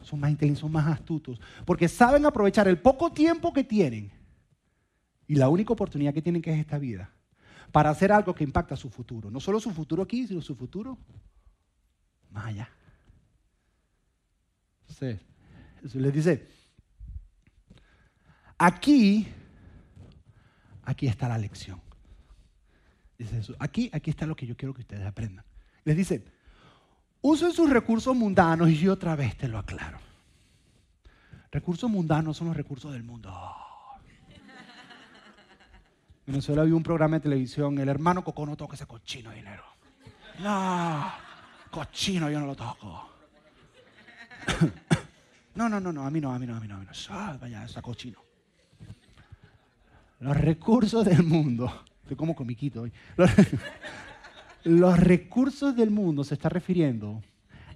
S1: son más inteligentes, son más astutos, porque saben aprovechar el poco tiempo que tienen y la única oportunidad que tienen que es esta vida para hacer algo que impacta su futuro. No solo su futuro aquí, sino su futuro más allá. Entonces, Jesús les dice, aquí, aquí está la lección. Dice Jesús, aquí, aquí está lo que yo quiero que ustedes aprendan. Les dice, usen sus recursos mundanos y yo otra vez te lo aclaro. Recursos mundanos son los recursos del mundo. En Venezuela había un programa de televisión, el hermano Coco no toca ese cochino de dinero. No, cochino yo no lo toco. *coughs* No, no, no, no, a mí no, a mí no, a mí no, a mí no. vaya, ese cochino. Los recursos del mundo. Estoy como comiquito hoy. Los, *laughs* los recursos del mundo se está refiriendo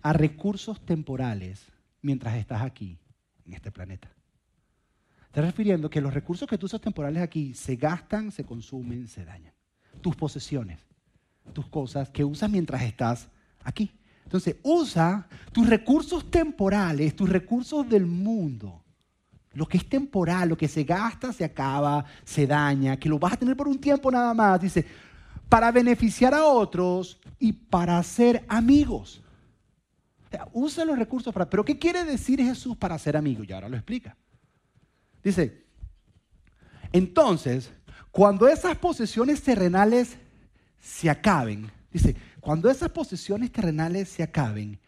S1: a recursos temporales mientras estás aquí, en este planeta. Está refiriendo que los recursos que tú usas temporales aquí se gastan, se consumen, se dañan. Tus posesiones, tus cosas que usas mientras estás aquí. Entonces, usa tus recursos temporales, tus recursos del mundo. Lo que es temporal, lo que se gasta, se acaba, se daña, que lo vas a tener por un tiempo nada más. Dice, para beneficiar a otros y para ser amigos. usa los recursos para... Pero ¿qué quiere decir Jesús para ser amigo? Y ahora lo explica. Dice, entonces, cuando esas posesiones terrenales se acaben, dice, cuando esas posesiones terrenales se acaben,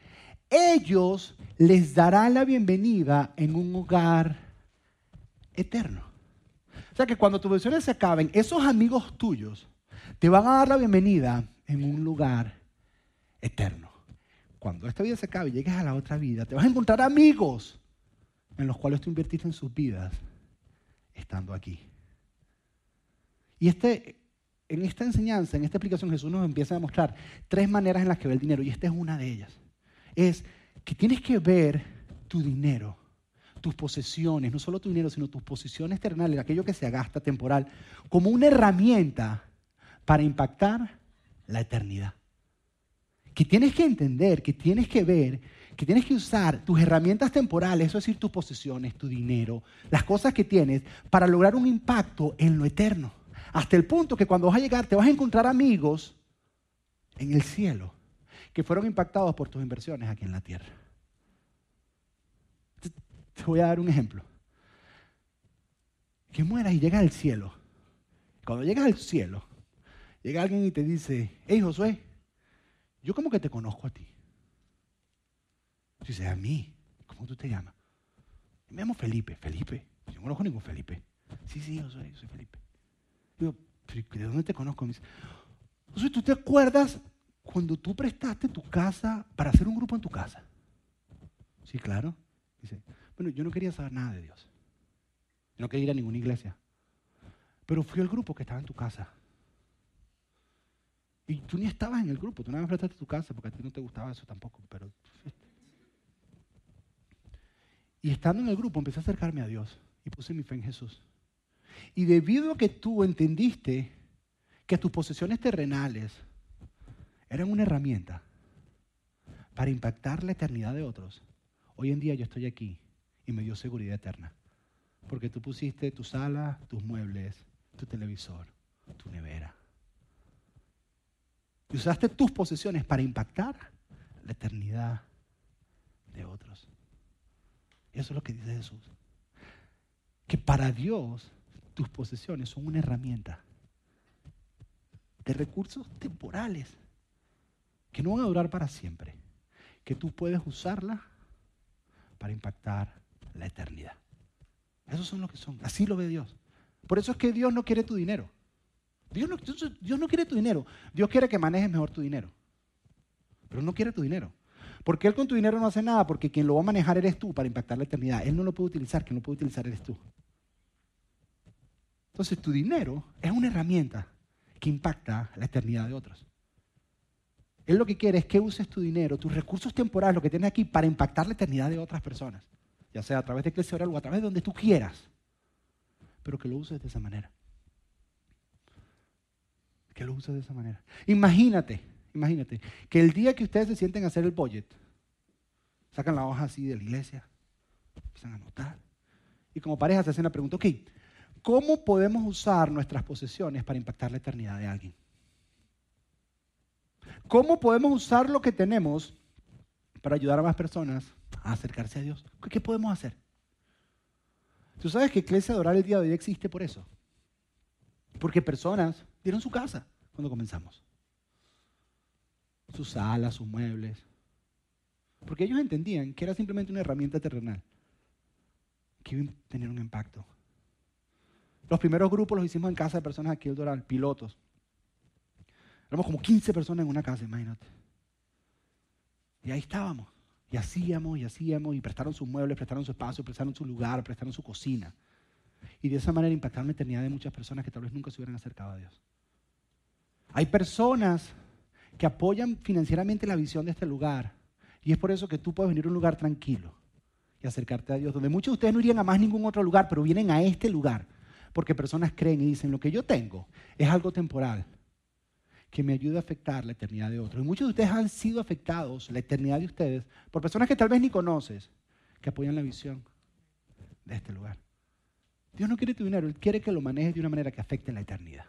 S1: ellos les darán la bienvenida en un hogar eterno. O sea que cuando tus posesiones se acaben, esos amigos tuyos te van a dar la bienvenida en un lugar eterno. Cuando esta vida se acabe y llegues a la otra vida, te vas a encontrar amigos en los cuales tú invertiste en sus vidas estando aquí. Y este, en esta enseñanza, en esta explicación, Jesús nos empieza a mostrar tres maneras en las que ve el dinero, y esta es una de ellas. Es que tienes que ver tu dinero, tus posesiones, no solo tu dinero, sino tus posiciones terrenales, aquello que se gasta temporal, como una herramienta para impactar la eternidad. Que tienes que entender, que tienes que ver, que tienes que usar tus herramientas temporales, eso es decir, tus posesiones, tu dinero, las cosas que tienes, para lograr un impacto en lo eterno. Hasta el punto que cuando vas a llegar te vas a encontrar amigos en el cielo que fueron impactados por tus inversiones aquí en la tierra. Te voy a dar un ejemplo. Que mueras y llegas al cielo. Cuando llegas al cielo, llega alguien y te dice, hey Josué, yo como que te conozco a ti. Dice, a mí, ¿cómo tú te llamas? Me llamo Felipe. Felipe. Yo no conozco ningún Felipe. Sí, sí, yo soy, soy Felipe. Digo, ¿de dónde te conozco? Me dice, ¿tú te acuerdas cuando tú prestaste tu casa para hacer un grupo en tu casa? Sí, claro. Dice, bueno, yo no quería saber nada de Dios. no quería ir a ninguna iglesia. Pero fui al grupo que estaba en tu casa. Y tú ni estabas en el grupo, tú nada más prestaste tu casa porque a ti no te gustaba eso tampoco. Pero... Y estando en el grupo empecé a acercarme a Dios y puse mi fe en Jesús. Y debido a que tú entendiste que tus posesiones terrenales eran una herramienta para impactar la eternidad de otros, hoy en día yo estoy aquí y me dio seguridad eterna. Porque tú pusiste tu sala, tus muebles, tu televisor, tu nevera. Y usaste tus posesiones para impactar la eternidad de otros. Eso es lo que dice Jesús. Que para Dios tus posesiones son una herramienta de recursos temporales que no van a durar para siempre, que tú puedes usarla para impactar la eternidad. Esos son lo que son. Así lo ve Dios. Por eso es que Dios no quiere tu dinero. Dios no, Dios no quiere tu dinero. Dios quiere que manejes mejor tu dinero. Pero no quiere tu dinero. Porque Él con tu dinero no hace nada, porque quien lo va a manejar eres tú para impactar la eternidad. Él no lo puede utilizar, quien lo puede utilizar eres tú. Entonces tu dinero es una herramienta que impacta la eternidad de otros. Él lo que quiere es que uses tu dinero, tus recursos temporales, lo que tienes aquí, para impactar la eternidad de otras personas. Ya sea a través de Iglesia Oral o a través de donde tú quieras. Pero que lo uses de esa manera. Que lo uses de esa manera. Imagínate, imagínate, que el día que ustedes se sienten a hacer el budget, sacan la hoja así de la iglesia, empiezan a anotar. Y como pareja se hacen la pregunta, ok, ¿Cómo podemos usar nuestras posesiones para impactar la eternidad de alguien? ¿Cómo podemos usar lo que tenemos para ayudar a más personas a acercarse a Dios? ¿Qué podemos hacer? Tú sabes que Iglesia Adorar el día de hoy existe por eso. Porque personas dieron su casa cuando comenzamos. Sus salas, sus muebles. Porque ellos entendían que era simplemente una herramienta terrenal que iba a tener un impacto. Los primeros grupos los hicimos en casa de personas aquí el Doral, pilotos. Éramos como 15 personas en una casa, imagínate. Y ahí estábamos. Y hacíamos y hacíamos y prestaron sus muebles, prestaron su espacio, prestaron su lugar, prestaron su cocina. Y de esa manera impactaron la eternidad de muchas personas que tal vez nunca se hubieran acercado a Dios. Hay personas que apoyan financieramente la visión de este lugar. Y es por eso que tú puedes venir a un lugar tranquilo y acercarte a Dios, donde muchos de ustedes no irían a más ningún otro lugar, pero vienen a este lugar porque personas creen y dicen, lo que yo tengo es algo temporal que me ayuda a afectar la eternidad de otros. Y muchos de ustedes han sido afectados, la eternidad de ustedes, por personas que tal vez ni conoces, que apoyan la visión de este lugar. Dios no quiere tu dinero, Él quiere que lo manejes de una manera que afecte la eternidad.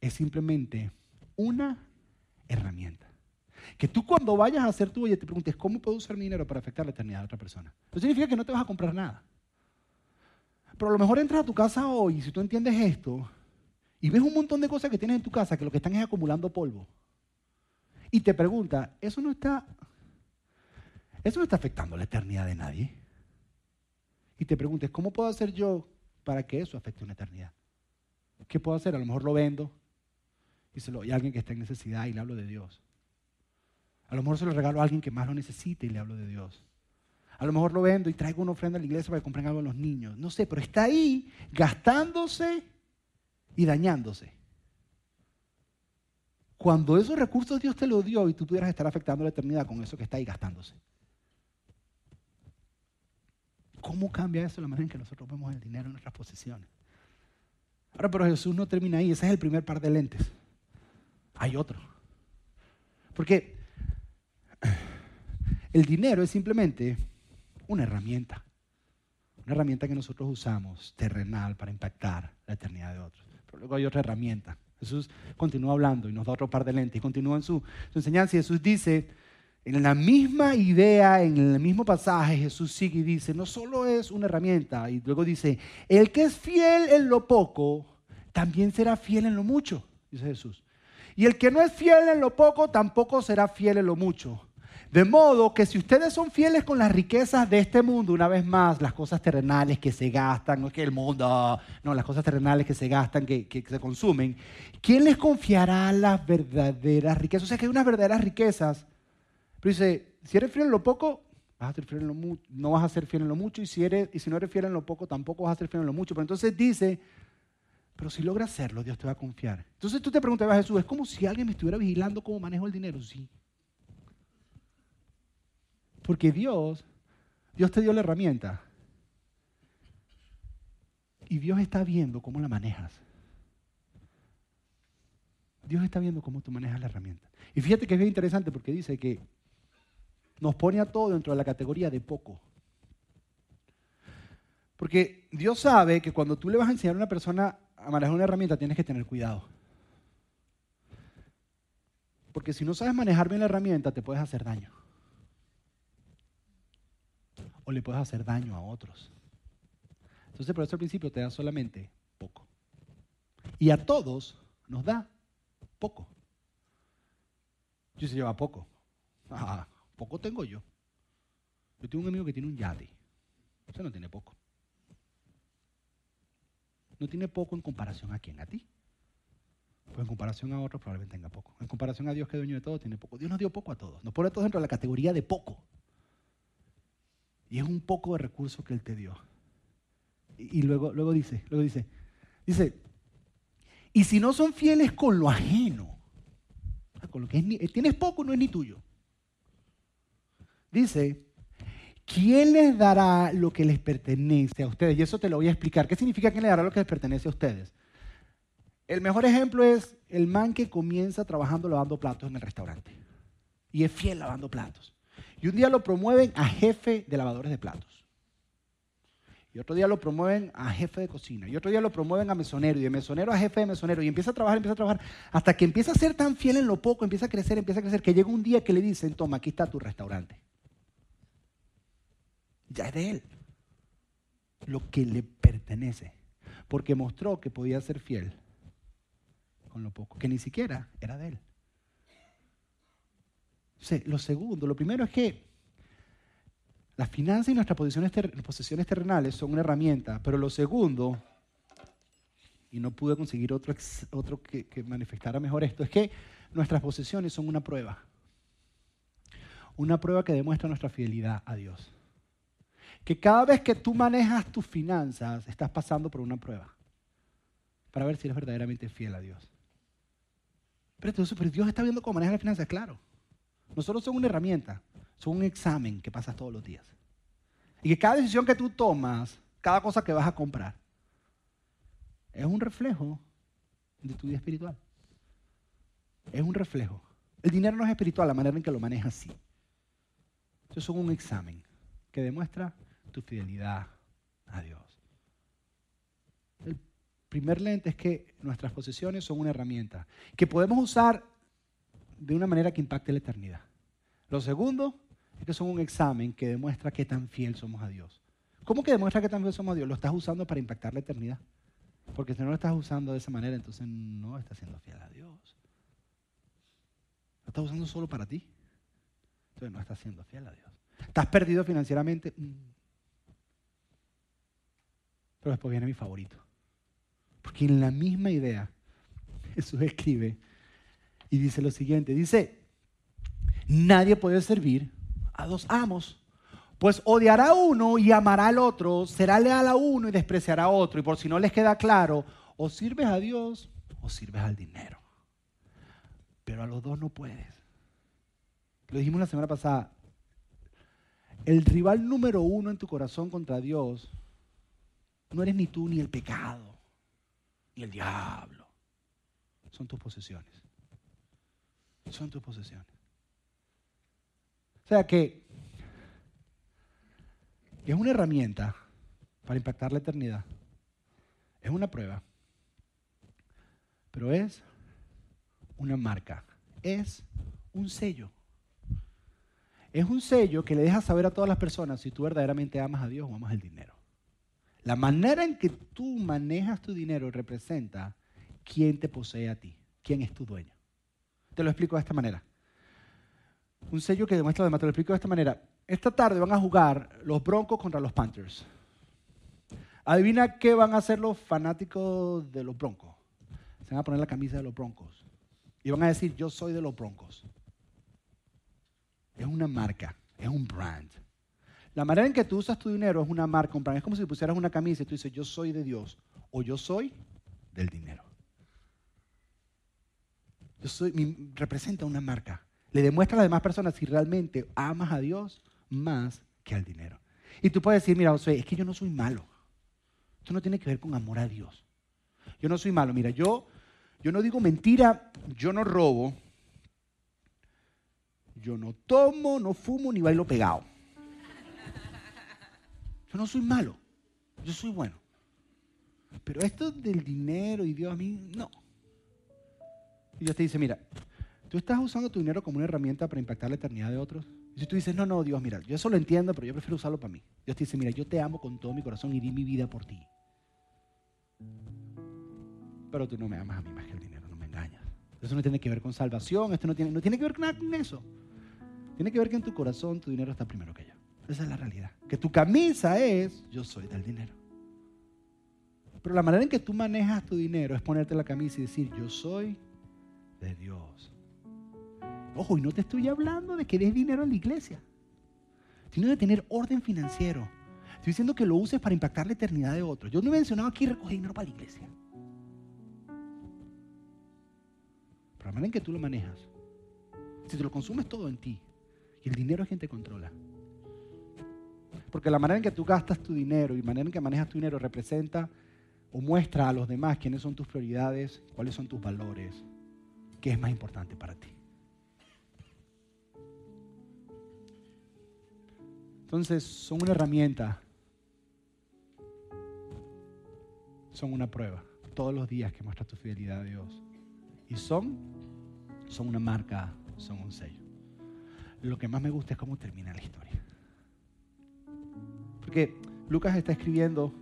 S1: Es simplemente una herramienta. Que tú cuando vayas a hacer tu oye te preguntes, ¿cómo puedo usar mi dinero para afectar la eternidad de otra persona? Eso significa que no te vas a comprar nada. Pero a lo mejor entras a tu casa hoy y si tú entiendes esto y ves un montón de cosas que tienes en tu casa que lo que están es acumulando polvo. Y te pregunta, ¿eso no está, eso no está afectando la eternidad de nadie? Y te preguntes, ¿cómo puedo hacer yo para que eso afecte una eternidad? ¿Qué puedo hacer? A lo mejor lo vendo y alguien que está en necesidad y le hablo de Dios. A lo mejor se lo regalo a alguien que más lo necesite y le hablo de Dios. A lo mejor lo vendo y traigo una ofrenda a la iglesia para que compren algo a los niños. No sé, pero está ahí gastándose y dañándose. Cuando esos recursos Dios te los dio y tú pudieras estar afectando la eternidad con eso que está ahí gastándose. ¿Cómo cambia eso la manera en que nosotros vemos el dinero en nuestras posesiones? Ahora, pero Jesús no termina ahí. Ese es el primer par de lentes. Hay otro. Porque el dinero es simplemente una herramienta. Una herramienta que nosotros usamos terrenal para impactar la eternidad de otros. Pero luego hay otra herramienta. Jesús continúa hablando y nos da otro par de lentes y continúa en su, su enseñanza. Y Jesús dice, en la misma idea, en el mismo pasaje, Jesús sigue y dice, no solo es una herramienta, y luego dice, el que es fiel en lo poco, también será fiel en lo mucho, dice Jesús. Y el que no es fiel en lo poco, tampoco será fiel en lo mucho. De modo que si ustedes son fieles con las riquezas de este mundo, una vez más, las cosas terrenales que se gastan, no es que el mundo, no, las cosas terrenales que se gastan, que, que se consumen, ¿quién les confiará las verdaderas riquezas? O sea, que hay unas verdaderas riquezas. Pero dice, si eres fiel en lo poco, vas a ser fiel en lo no vas a ser fiel en lo mucho, y si, eres, y si no eres fiel en lo poco, tampoco vas a ser fiel en lo mucho. Pero entonces dice, pero si logras hacerlo, Dios te va a confiar. Entonces tú te preguntas, Jesús, es como si alguien me estuviera vigilando cómo manejo el dinero. Sí. Porque Dios, Dios te dio la herramienta. Y Dios está viendo cómo la manejas. Dios está viendo cómo tú manejas la herramienta. Y fíjate que es bien interesante porque dice que nos pone a todo dentro de la categoría de poco. Porque Dios sabe que cuando tú le vas a enseñar a una persona a manejar una herramienta tienes que tener cuidado. Porque si no sabes manejar bien la herramienta te puedes hacer daño o le puedes hacer daño a otros. Entonces, por eso al principio te da solamente poco. Y a todos nos da poco. Yo se lleva poco. Ah, poco tengo yo. Yo tengo un amigo que tiene un yate. Usted no tiene poco. No tiene poco en comparación a quién, a ti. Pues en comparación a otros probablemente tenga poco. En comparación a Dios que es dueño de todo, tiene poco. Dios nos dio poco a todos. Nos pone a todos dentro de la categoría de poco. Y es un poco de recurso que Él te dio. Y, luego, luego dice, luego dice, dice, y si no son fieles con lo ajeno, con lo que es, tienes poco, no es ni tuyo. Dice, ¿quién les dará lo que les pertenece a ustedes? Y eso te lo voy a explicar. ¿Qué significa quién les dará lo que les pertenece a ustedes? El mejor ejemplo es el man que comienza trabajando lavando platos en el restaurante. Y es fiel lavando platos. Y un día lo promueven a jefe de lavadores de platos. Y otro día lo promueven a jefe de cocina. Y otro día lo promueven a mesonero. Y de mesonero a jefe de mesonero. Y empieza a trabajar, empieza a trabajar. Hasta que empieza a ser tan fiel en lo poco, empieza a crecer, empieza a crecer. Que llega un día que le dicen, toma, aquí está tu restaurante. Ya es de él. lo que le pertenece, porque mostró que podía ser fiel con lo poco, que ni siquiera era de él. lo segundo, lo primero es que las finanzas y nuestras posesiones, terrenales son una herramienta, pero lo segundo, y no pude conseguir otro, otro que manifestara mejor esto, es que nuestras posesiones son una prueba. Una prueba que demuestra nuestra fidelidad a Dios. Que cada vez que tú manejas tus finanzas, estás pasando por una prueba. Para ver si eres verdaderamente fiel a Dios. Pero, pero Dios está viendo cómo manejas las finanzas, claro. Nosotros somos una herramienta, son un examen que pasas todos los días. Y que cada decisión que tú tomas, cada cosa que vas a comprar, es un reflejo de tu vida espiritual. Es un reflejo. El dinero no es espiritual, la manera en que lo manejas sí. Eso es un examen que demuestra tu fidelidad a Dios. El primer lente es que nuestras posesiones son una herramienta que podemos usar de una manera que impacte la eternidad. Lo segundo es que son un examen que demuestra qué tan fiel somos a Dios. ¿Cómo que demuestra qué tan fiel somos a Dios? Lo estás usando para impactar la eternidad. Porque si no lo estás usando de esa manera, entonces no estás siendo fiel a Dios. Lo estás usando solo para ti. Entonces no estás siendo fiel a Dios. ¿Estás perdido financieramente? Después viene mi favorito. Porque en la misma idea, *laughs* Jesús escribe y dice lo siguiente. Dice, nadie puede servir a dos amos. Pues odiará a uno y amará al otro, será leal a uno y despreciará a otro. Y por si no les queda claro, o sirves a Dios o sirves al dinero. Pero a los dos no puedes. Lo dijimos la semana pasada. El rival número uno en tu corazón contra Dios no eres ni tú ni el pecado, ni el diablo. Son tus posesiones. Son tus posesiones. O sea que es una herramienta para impactar la eternidad. Es una prueba. Pero es una marca. Es un sello. Es un sello que le deja saber a todas las personas si tú verdaderamente amas a Dios o amas el dinero. La manera en que tú manejas tu dinero representa quién te posee a ti, quién es tu dueño. Te lo explico de esta manera un sello que demuestra, además te lo explico de esta manera. Esta tarde van a jugar los Broncos contra los Panthers. Adivina qué van a hacer los fanáticos de los Broncos. Se van a poner la camisa de los Broncos. Y van a decir, yo soy de los Broncos. Es una marca, es un brand. La manera en que tú usas tu dinero es una marca, un. Es como si pusieras una camisa y tú dices, yo soy de Dios o yo soy del dinero. Yo soy, representa una marca le demuestra a las demás personas si realmente amas a Dios más que al dinero. Y tú puedes decir, mira, José, es que yo no soy malo. Esto no tiene que ver con amor a Dios. Yo no soy malo. Mira, yo, yo no digo mentira, yo no robo, yo no tomo, no fumo ni bailo pegado. Yo no soy malo, yo soy bueno. Pero esto del dinero y Dios a mí, no. Y Dios te dice, mira, ¿Tú estás usando tu dinero como una herramienta para impactar la eternidad de otros? Y si tú dices, no, no, Dios, mira, yo eso lo entiendo, pero yo prefiero usarlo para mí. Dios te dice, mira, yo te amo con todo mi corazón y di mi vida por ti. Pero tú no me amas a mí más que el dinero, no me engañas. Eso no tiene que ver con salvación, esto no tiene, no tiene que ver nada con eso. Tiene que ver que en tu corazón tu dinero está primero que yo. Esa es la realidad. Que tu camisa es, yo soy del dinero. Pero la manera en que tú manejas tu dinero es ponerte la camisa y decir, yo soy de Dios. Ojo, y no te estoy hablando de que des dinero a la iglesia, sino de tener orden financiero. Estoy diciendo que lo uses para impactar la eternidad de otros. Yo no he mencionado aquí recoger dinero para la iglesia. Pero la manera en que tú lo manejas, si te lo consumes todo en ti, y el dinero es quien te controla. Porque la manera en que tú gastas tu dinero y la manera en que manejas tu dinero representa o muestra a los demás quiénes son tus prioridades, cuáles son tus valores, qué es más importante para ti. Entonces, son una herramienta. Son una prueba. Todos los días que muestras tu fidelidad a Dios. Y son, son una marca, son un sello. Lo que más me gusta es cómo termina la historia. Porque Lucas está escribiendo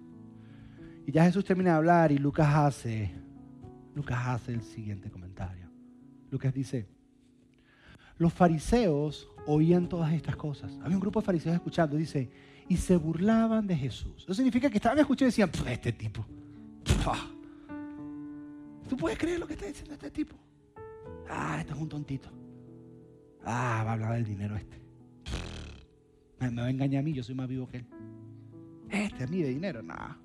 S1: y ya Jesús termina de hablar y Lucas hace, Lucas hace el siguiente comentario. Lucas dice, los fariseos oían todas estas cosas. Había un grupo de fariseos escuchando, dice, y se burlaban de Jesús. Eso significa que estaban escuchando y decían, este tipo. ¿Tú puedes creer lo que está diciendo este tipo? Ah, este es un tontito. Ah, va a hablar del dinero este. Me, va a engañar a mí, yo soy más vivo que él. Este es de dinero, nada.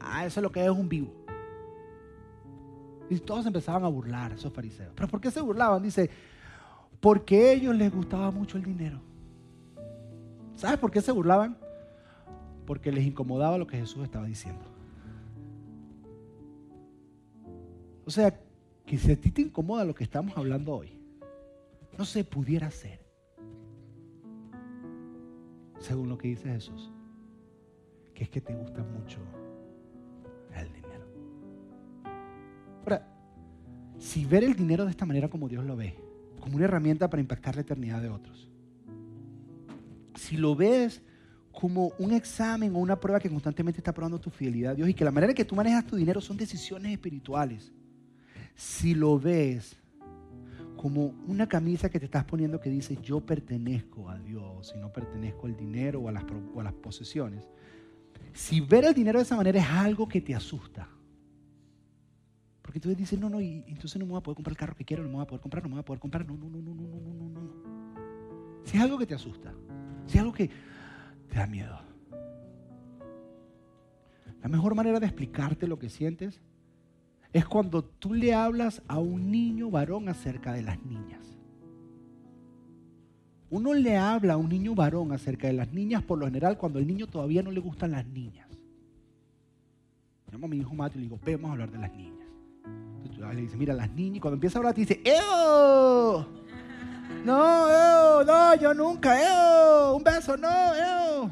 S1: Ah, eso es lo que es un vivo. Y todos empezaban a burlar, esos fariseos. ¿Pero por qué se burlaban? Dice, porque a ellos les gustaba mucho el dinero. ¿Sabes por qué se burlaban? Porque les incomodaba lo que Jesús estaba diciendo. O sea, que si a ti te incomoda lo que estamos hablando hoy, no se pudiera hacer. Según lo que dice Jesús, que es que te gusta mucho el dinero. Ahora, si ver el dinero de esta manera como Dios lo ve, como una herramienta para impactar la eternidad de otros, si lo ves como un examen o una prueba que constantemente está probando tu fidelidad a Dios y que la manera en que tú manejas tu dinero son decisiones espirituales, si lo ves como una camisa que te estás poniendo que dice yo pertenezco a Dios y no pertenezco al dinero o a las, a las posesiones, si ver el dinero de esa manera es algo que te asusta, porque entonces dices, no, no, y entonces no me voy a poder comprar el carro que quiero, no me voy a poder comprar, no me voy a poder comprar, no, no, no, no, no, no, no, no. Si es algo que te asusta, si es algo que te da miedo. La mejor manera de explicarte lo que sientes es cuando tú le hablas a un niño varón acerca de las niñas. Uno le habla a un niño varón acerca de las niñas por lo general cuando el niño todavía no le gustan las niñas. Llamo a mi hijo Mateo y le digo, vamos a hablar de las niñas. Entonces le dice, mira, las niñas, y cuando empieza a hablar te dice, ¡Eo! No, eo, no, yo nunca, eo, un beso, no, eo.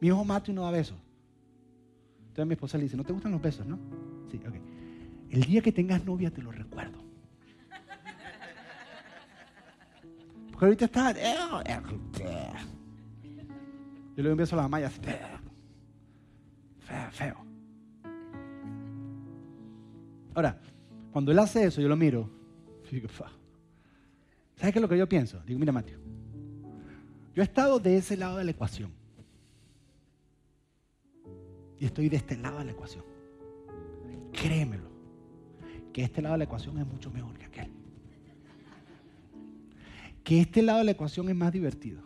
S1: Mi hijo Mateo no da besos. Entonces mi esposa le dice, ¿no te gustan los besos, no? Sí, ok. El día que tengas novia te lo recuerdo. Porque ahorita está... Yo le doy un beso a la mamá y. Feo, feo. Ahora, cuando él hace eso, yo lo miro. ¿Sabes qué es lo que yo pienso? Digo, mira, Mateo. Yo he estado de ese lado de la ecuación y estoy de este lado de la ecuación. Créemelo, que este lado de la ecuación es mucho mejor que aquel. Que este lado de la ecuación es más divertido.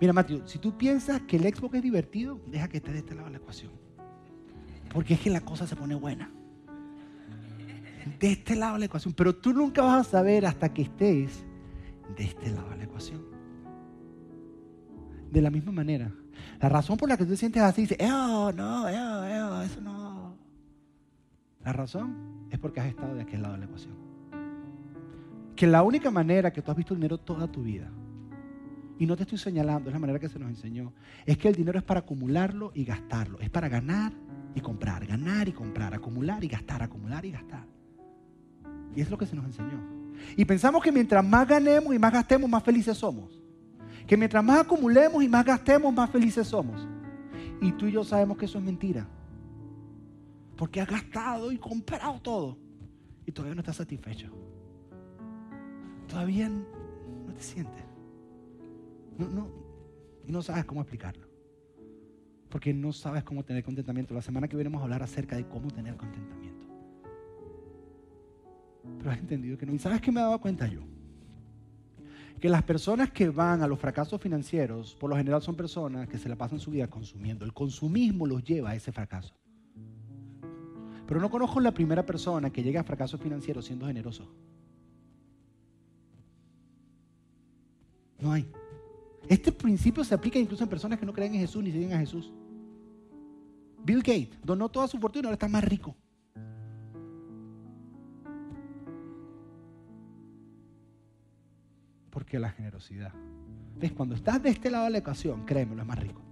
S1: Mira, Mateo, si tú piensas que el Xbox es divertido, deja que esté de este lado de la ecuación. Porque es que la cosa se pone buena. De este lado de la ecuación. Pero tú nunca vas a saber hasta que estés de este lado de la ecuación. De la misma manera, la razón por la que tú te sientes así, dices, no, eso no. La razón es porque has estado de aquel lado de la ecuación. Que la única manera que tú has visto el dinero toda tu vida, y no te estoy señalando, es la manera que se nos enseñó, es que el dinero es para acumularlo y gastarlo, es para ganar y comprar, ganar y comprar, acumular y gastar, acumular y gastar. Y es lo que se nos enseñó. Y pensamos que mientras más ganemos y más gastemos, más felices somos que mientras más acumulemos y más gastemos, más felices somos. Y tú y yo sabemos que eso es mentira. Porque has gastado y comprado todo. Y todavía no estás satisfecho. Todavía no te sientes. No, no, y no sabes cómo explicarlo. Porque no sabes cómo tener contentamiento. La semana que viene vamos a hablar acerca de cómo tener contentamiento. Pero has entendido que no. ¿Y sabes qué me he dado cuenta yo? Que las personas que van a los fracasos financieros, por lo general son personas que se la pasan su vida consumiendo. El consumismo los lleva a ese fracaso. Pero no conozco la primera persona que llega a fracaso financiero siendo generoso. No hay. Este principio se aplica incluso en personas que no creen en Jesús ni siguen a Jesús. Bill Gates donó toda su fortuna y ahora está más rico. Porque la generosidad. ¿Ves? Cuando estás de este lado de la ecuación, créeme, es más rico.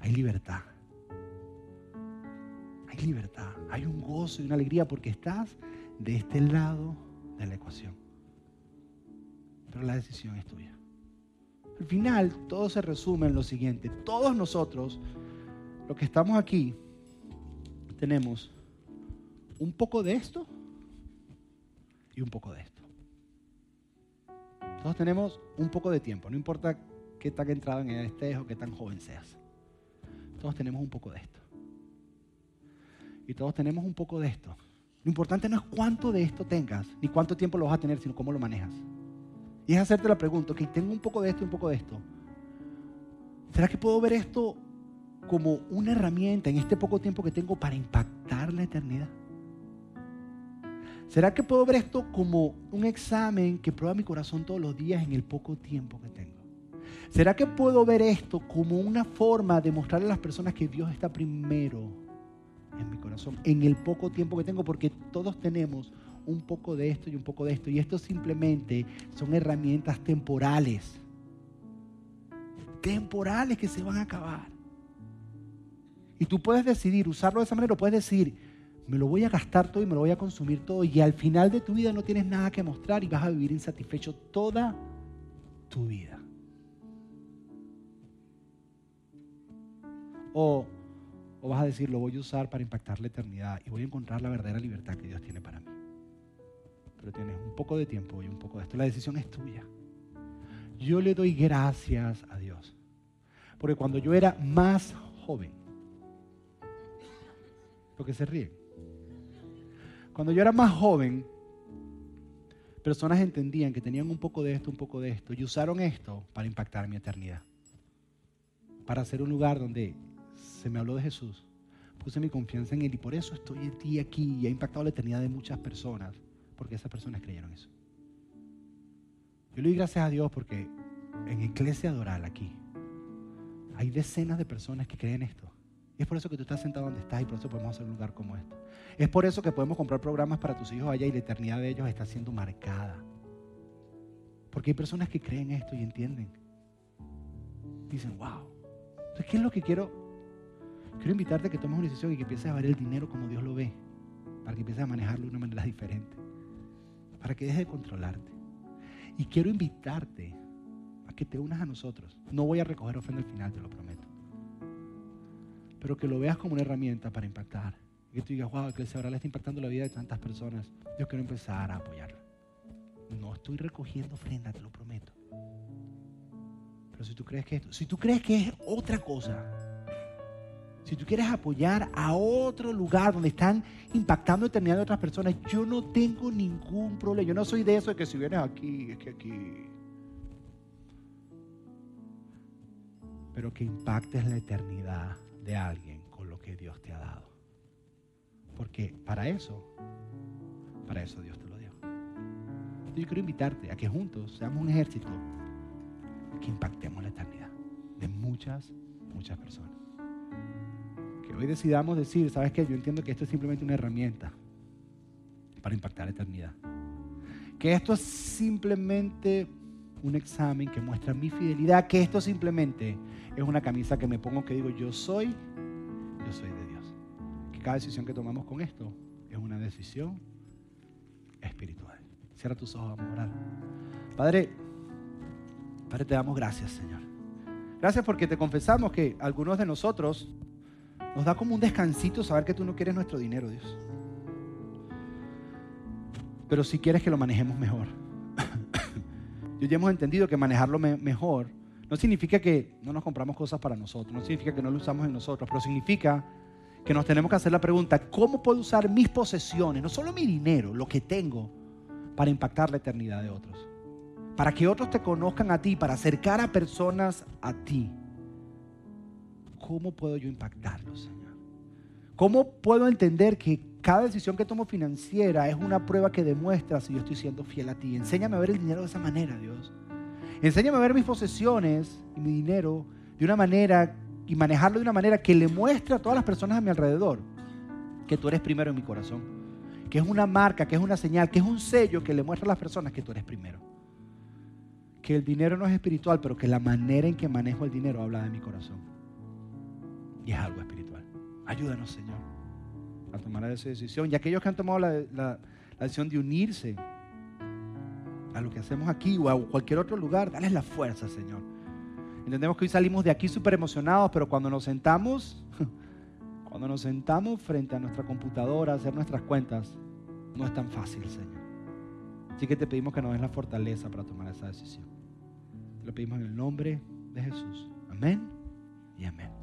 S1: Hay libertad. Hay libertad. Hay un gozo y una alegría porque estás de este lado de la ecuación. Pero la decisión es tuya. Al final, todo se resume en lo siguiente. Todos nosotros, los que estamos aquí, tenemos un poco de esto y un poco de esto. Todos tenemos un poco de tiempo, no importa qué tan entrado en edad estés o qué tan joven seas. Todos tenemos un poco de esto. Y todos tenemos un poco de esto. Lo importante no es cuánto de esto tengas, ni cuánto tiempo lo vas a tener, sino cómo lo manejas. Y es hacerte la pregunta, ok, tengo un poco de esto y un poco de esto. ¿Será que puedo ver esto como una herramienta en este poco tiempo que tengo para impactar la eternidad? ¿Será que puedo ver esto como un examen que prueba mi corazón todos los días en el poco tiempo que tengo? ¿Será que puedo ver esto como una forma de mostrarle a las personas que Dios está primero en mi corazón, en el poco tiempo que tengo? Porque todos tenemos un poco de esto y un poco de esto. Y esto simplemente son herramientas temporales. Temporales que se van a acabar. Y tú puedes decidir usarlo de esa manera o puedes decir, me lo voy a gastar todo y me lo voy a consumir todo y al final de tu vida no tienes nada que mostrar y vas a vivir insatisfecho toda tu vida. O, o vas a decir, lo voy a usar para impactar la eternidad y voy a encontrar la verdadera libertad que Dios tiene para mí. Pero tienes un poco de tiempo y un poco de esto. La decisión es tuya. Yo le doy gracias a Dios. Porque cuando yo era más joven, lo que se ríen, cuando yo era más joven, personas entendían que tenían un poco de esto, un poco de esto, y usaron esto para impactar mi eternidad. Para hacer un lugar donde se me habló de Jesús, puse mi confianza en Él y por eso estoy aquí y ha impactado la eternidad de muchas personas, porque esas personas creyeron eso. Yo le doy gracias a Dios porque en Iglesia Adoral aquí hay decenas de personas que creen esto. Es por eso que tú estás sentado donde estás y por eso podemos hacer un lugar como este. Es por eso que podemos comprar programas para tus hijos allá y la eternidad de ellos está siendo marcada. Porque hay personas que creen esto y entienden. Dicen, wow. Entonces, ¿qué es lo que quiero? Quiero invitarte a que tomes una decisión y que empieces a ver el dinero como Dios lo ve. Para que empieces a manejarlo de una manera diferente. Para que dejes de controlarte. Y quiero invitarte a que te unas a nosotros. No voy a recoger ofrenda al final, te lo prometo. Pero que lo veas como una herramienta para impactar que tú digas, wow, Iglesia le está impactando la vida de tantas personas. Yo quiero empezar a apoyarla. No estoy recogiendo ofrenda, te lo prometo. Pero si tú crees que esto, si tú crees que es otra cosa, si tú quieres apoyar a otro lugar donde están impactando eternidad de otras personas, yo no tengo ningún problema. Yo no soy de eso de que si vienes aquí, es que aquí. Pero que impactes la eternidad de alguien con lo que Dios te ha dado. Porque para eso, para eso Dios te lo dio. Yo quiero invitarte a que juntos seamos un ejército que impactemos la eternidad de muchas, muchas personas. Que hoy decidamos decir, ¿sabes qué? Yo entiendo que esto es simplemente una herramienta para impactar la eternidad. Que esto es simplemente un examen que muestra mi fidelidad, que esto simplemente es una camisa que me pongo que digo, yo soy, yo soy de cada decisión que tomamos con esto es una decisión espiritual. Cierra tus ojos, vamos a orar. Padre, Padre, te damos gracias, Señor. Gracias porque te confesamos que algunos de nosotros nos da como un descansito saber que tú no quieres nuestro dinero, Dios. Pero si quieres que lo manejemos mejor. *coughs* Yo ya hemos entendido que manejarlo mejor no significa que no nos compramos cosas para nosotros, no significa que no lo usamos en nosotros, pero significa que nos tenemos que hacer la pregunta, ¿cómo puedo usar mis posesiones, no solo mi dinero, lo que tengo, para impactar la eternidad de otros? Para que otros te conozcan a ti, para acercar a personas a ti. ¿Cómo puedo yo impactarlos, Señor? ¿Cómo puedo entender que cada decisión que tomo financiera es una prueba que demuestra si yo estoy siendo fiel a ti? Enséñame a ver el dinero de esa manera, Dios. Enséñame a ver mis posesiones y mi dinero de una manera y manejarlo de una manera que le muestre a todas las personas a mi alrededor que tú eres primero en mi corazón. Que es una marca, que es una señal, que es un sello que le muestra a las personas que tú eres primero. Que el dinero no es espiritual, pero que la manera en que manejo el dinero habla de mi corazón. Y es algo espiritual. Ayúdanos, Señor, a tomar esa decisión. Y aquellos que han tomado la, la decisión de unirse a lo que hacemos aquí o a cualquier otro lugar, dales la fuerza, Señor Entendemos que hoy salimos de aquí súper emocionados, pero cuando nos sentamos, *laughs* cuando nos sentamos frente a nuestra computadora a hacer nuestras cuentas, no es tan fácil, Señor. Así que te pedimos que nos des la fortaleza para tomar esa decisión. Te lo pedimos en el nombre de Jesús. Amén y amén.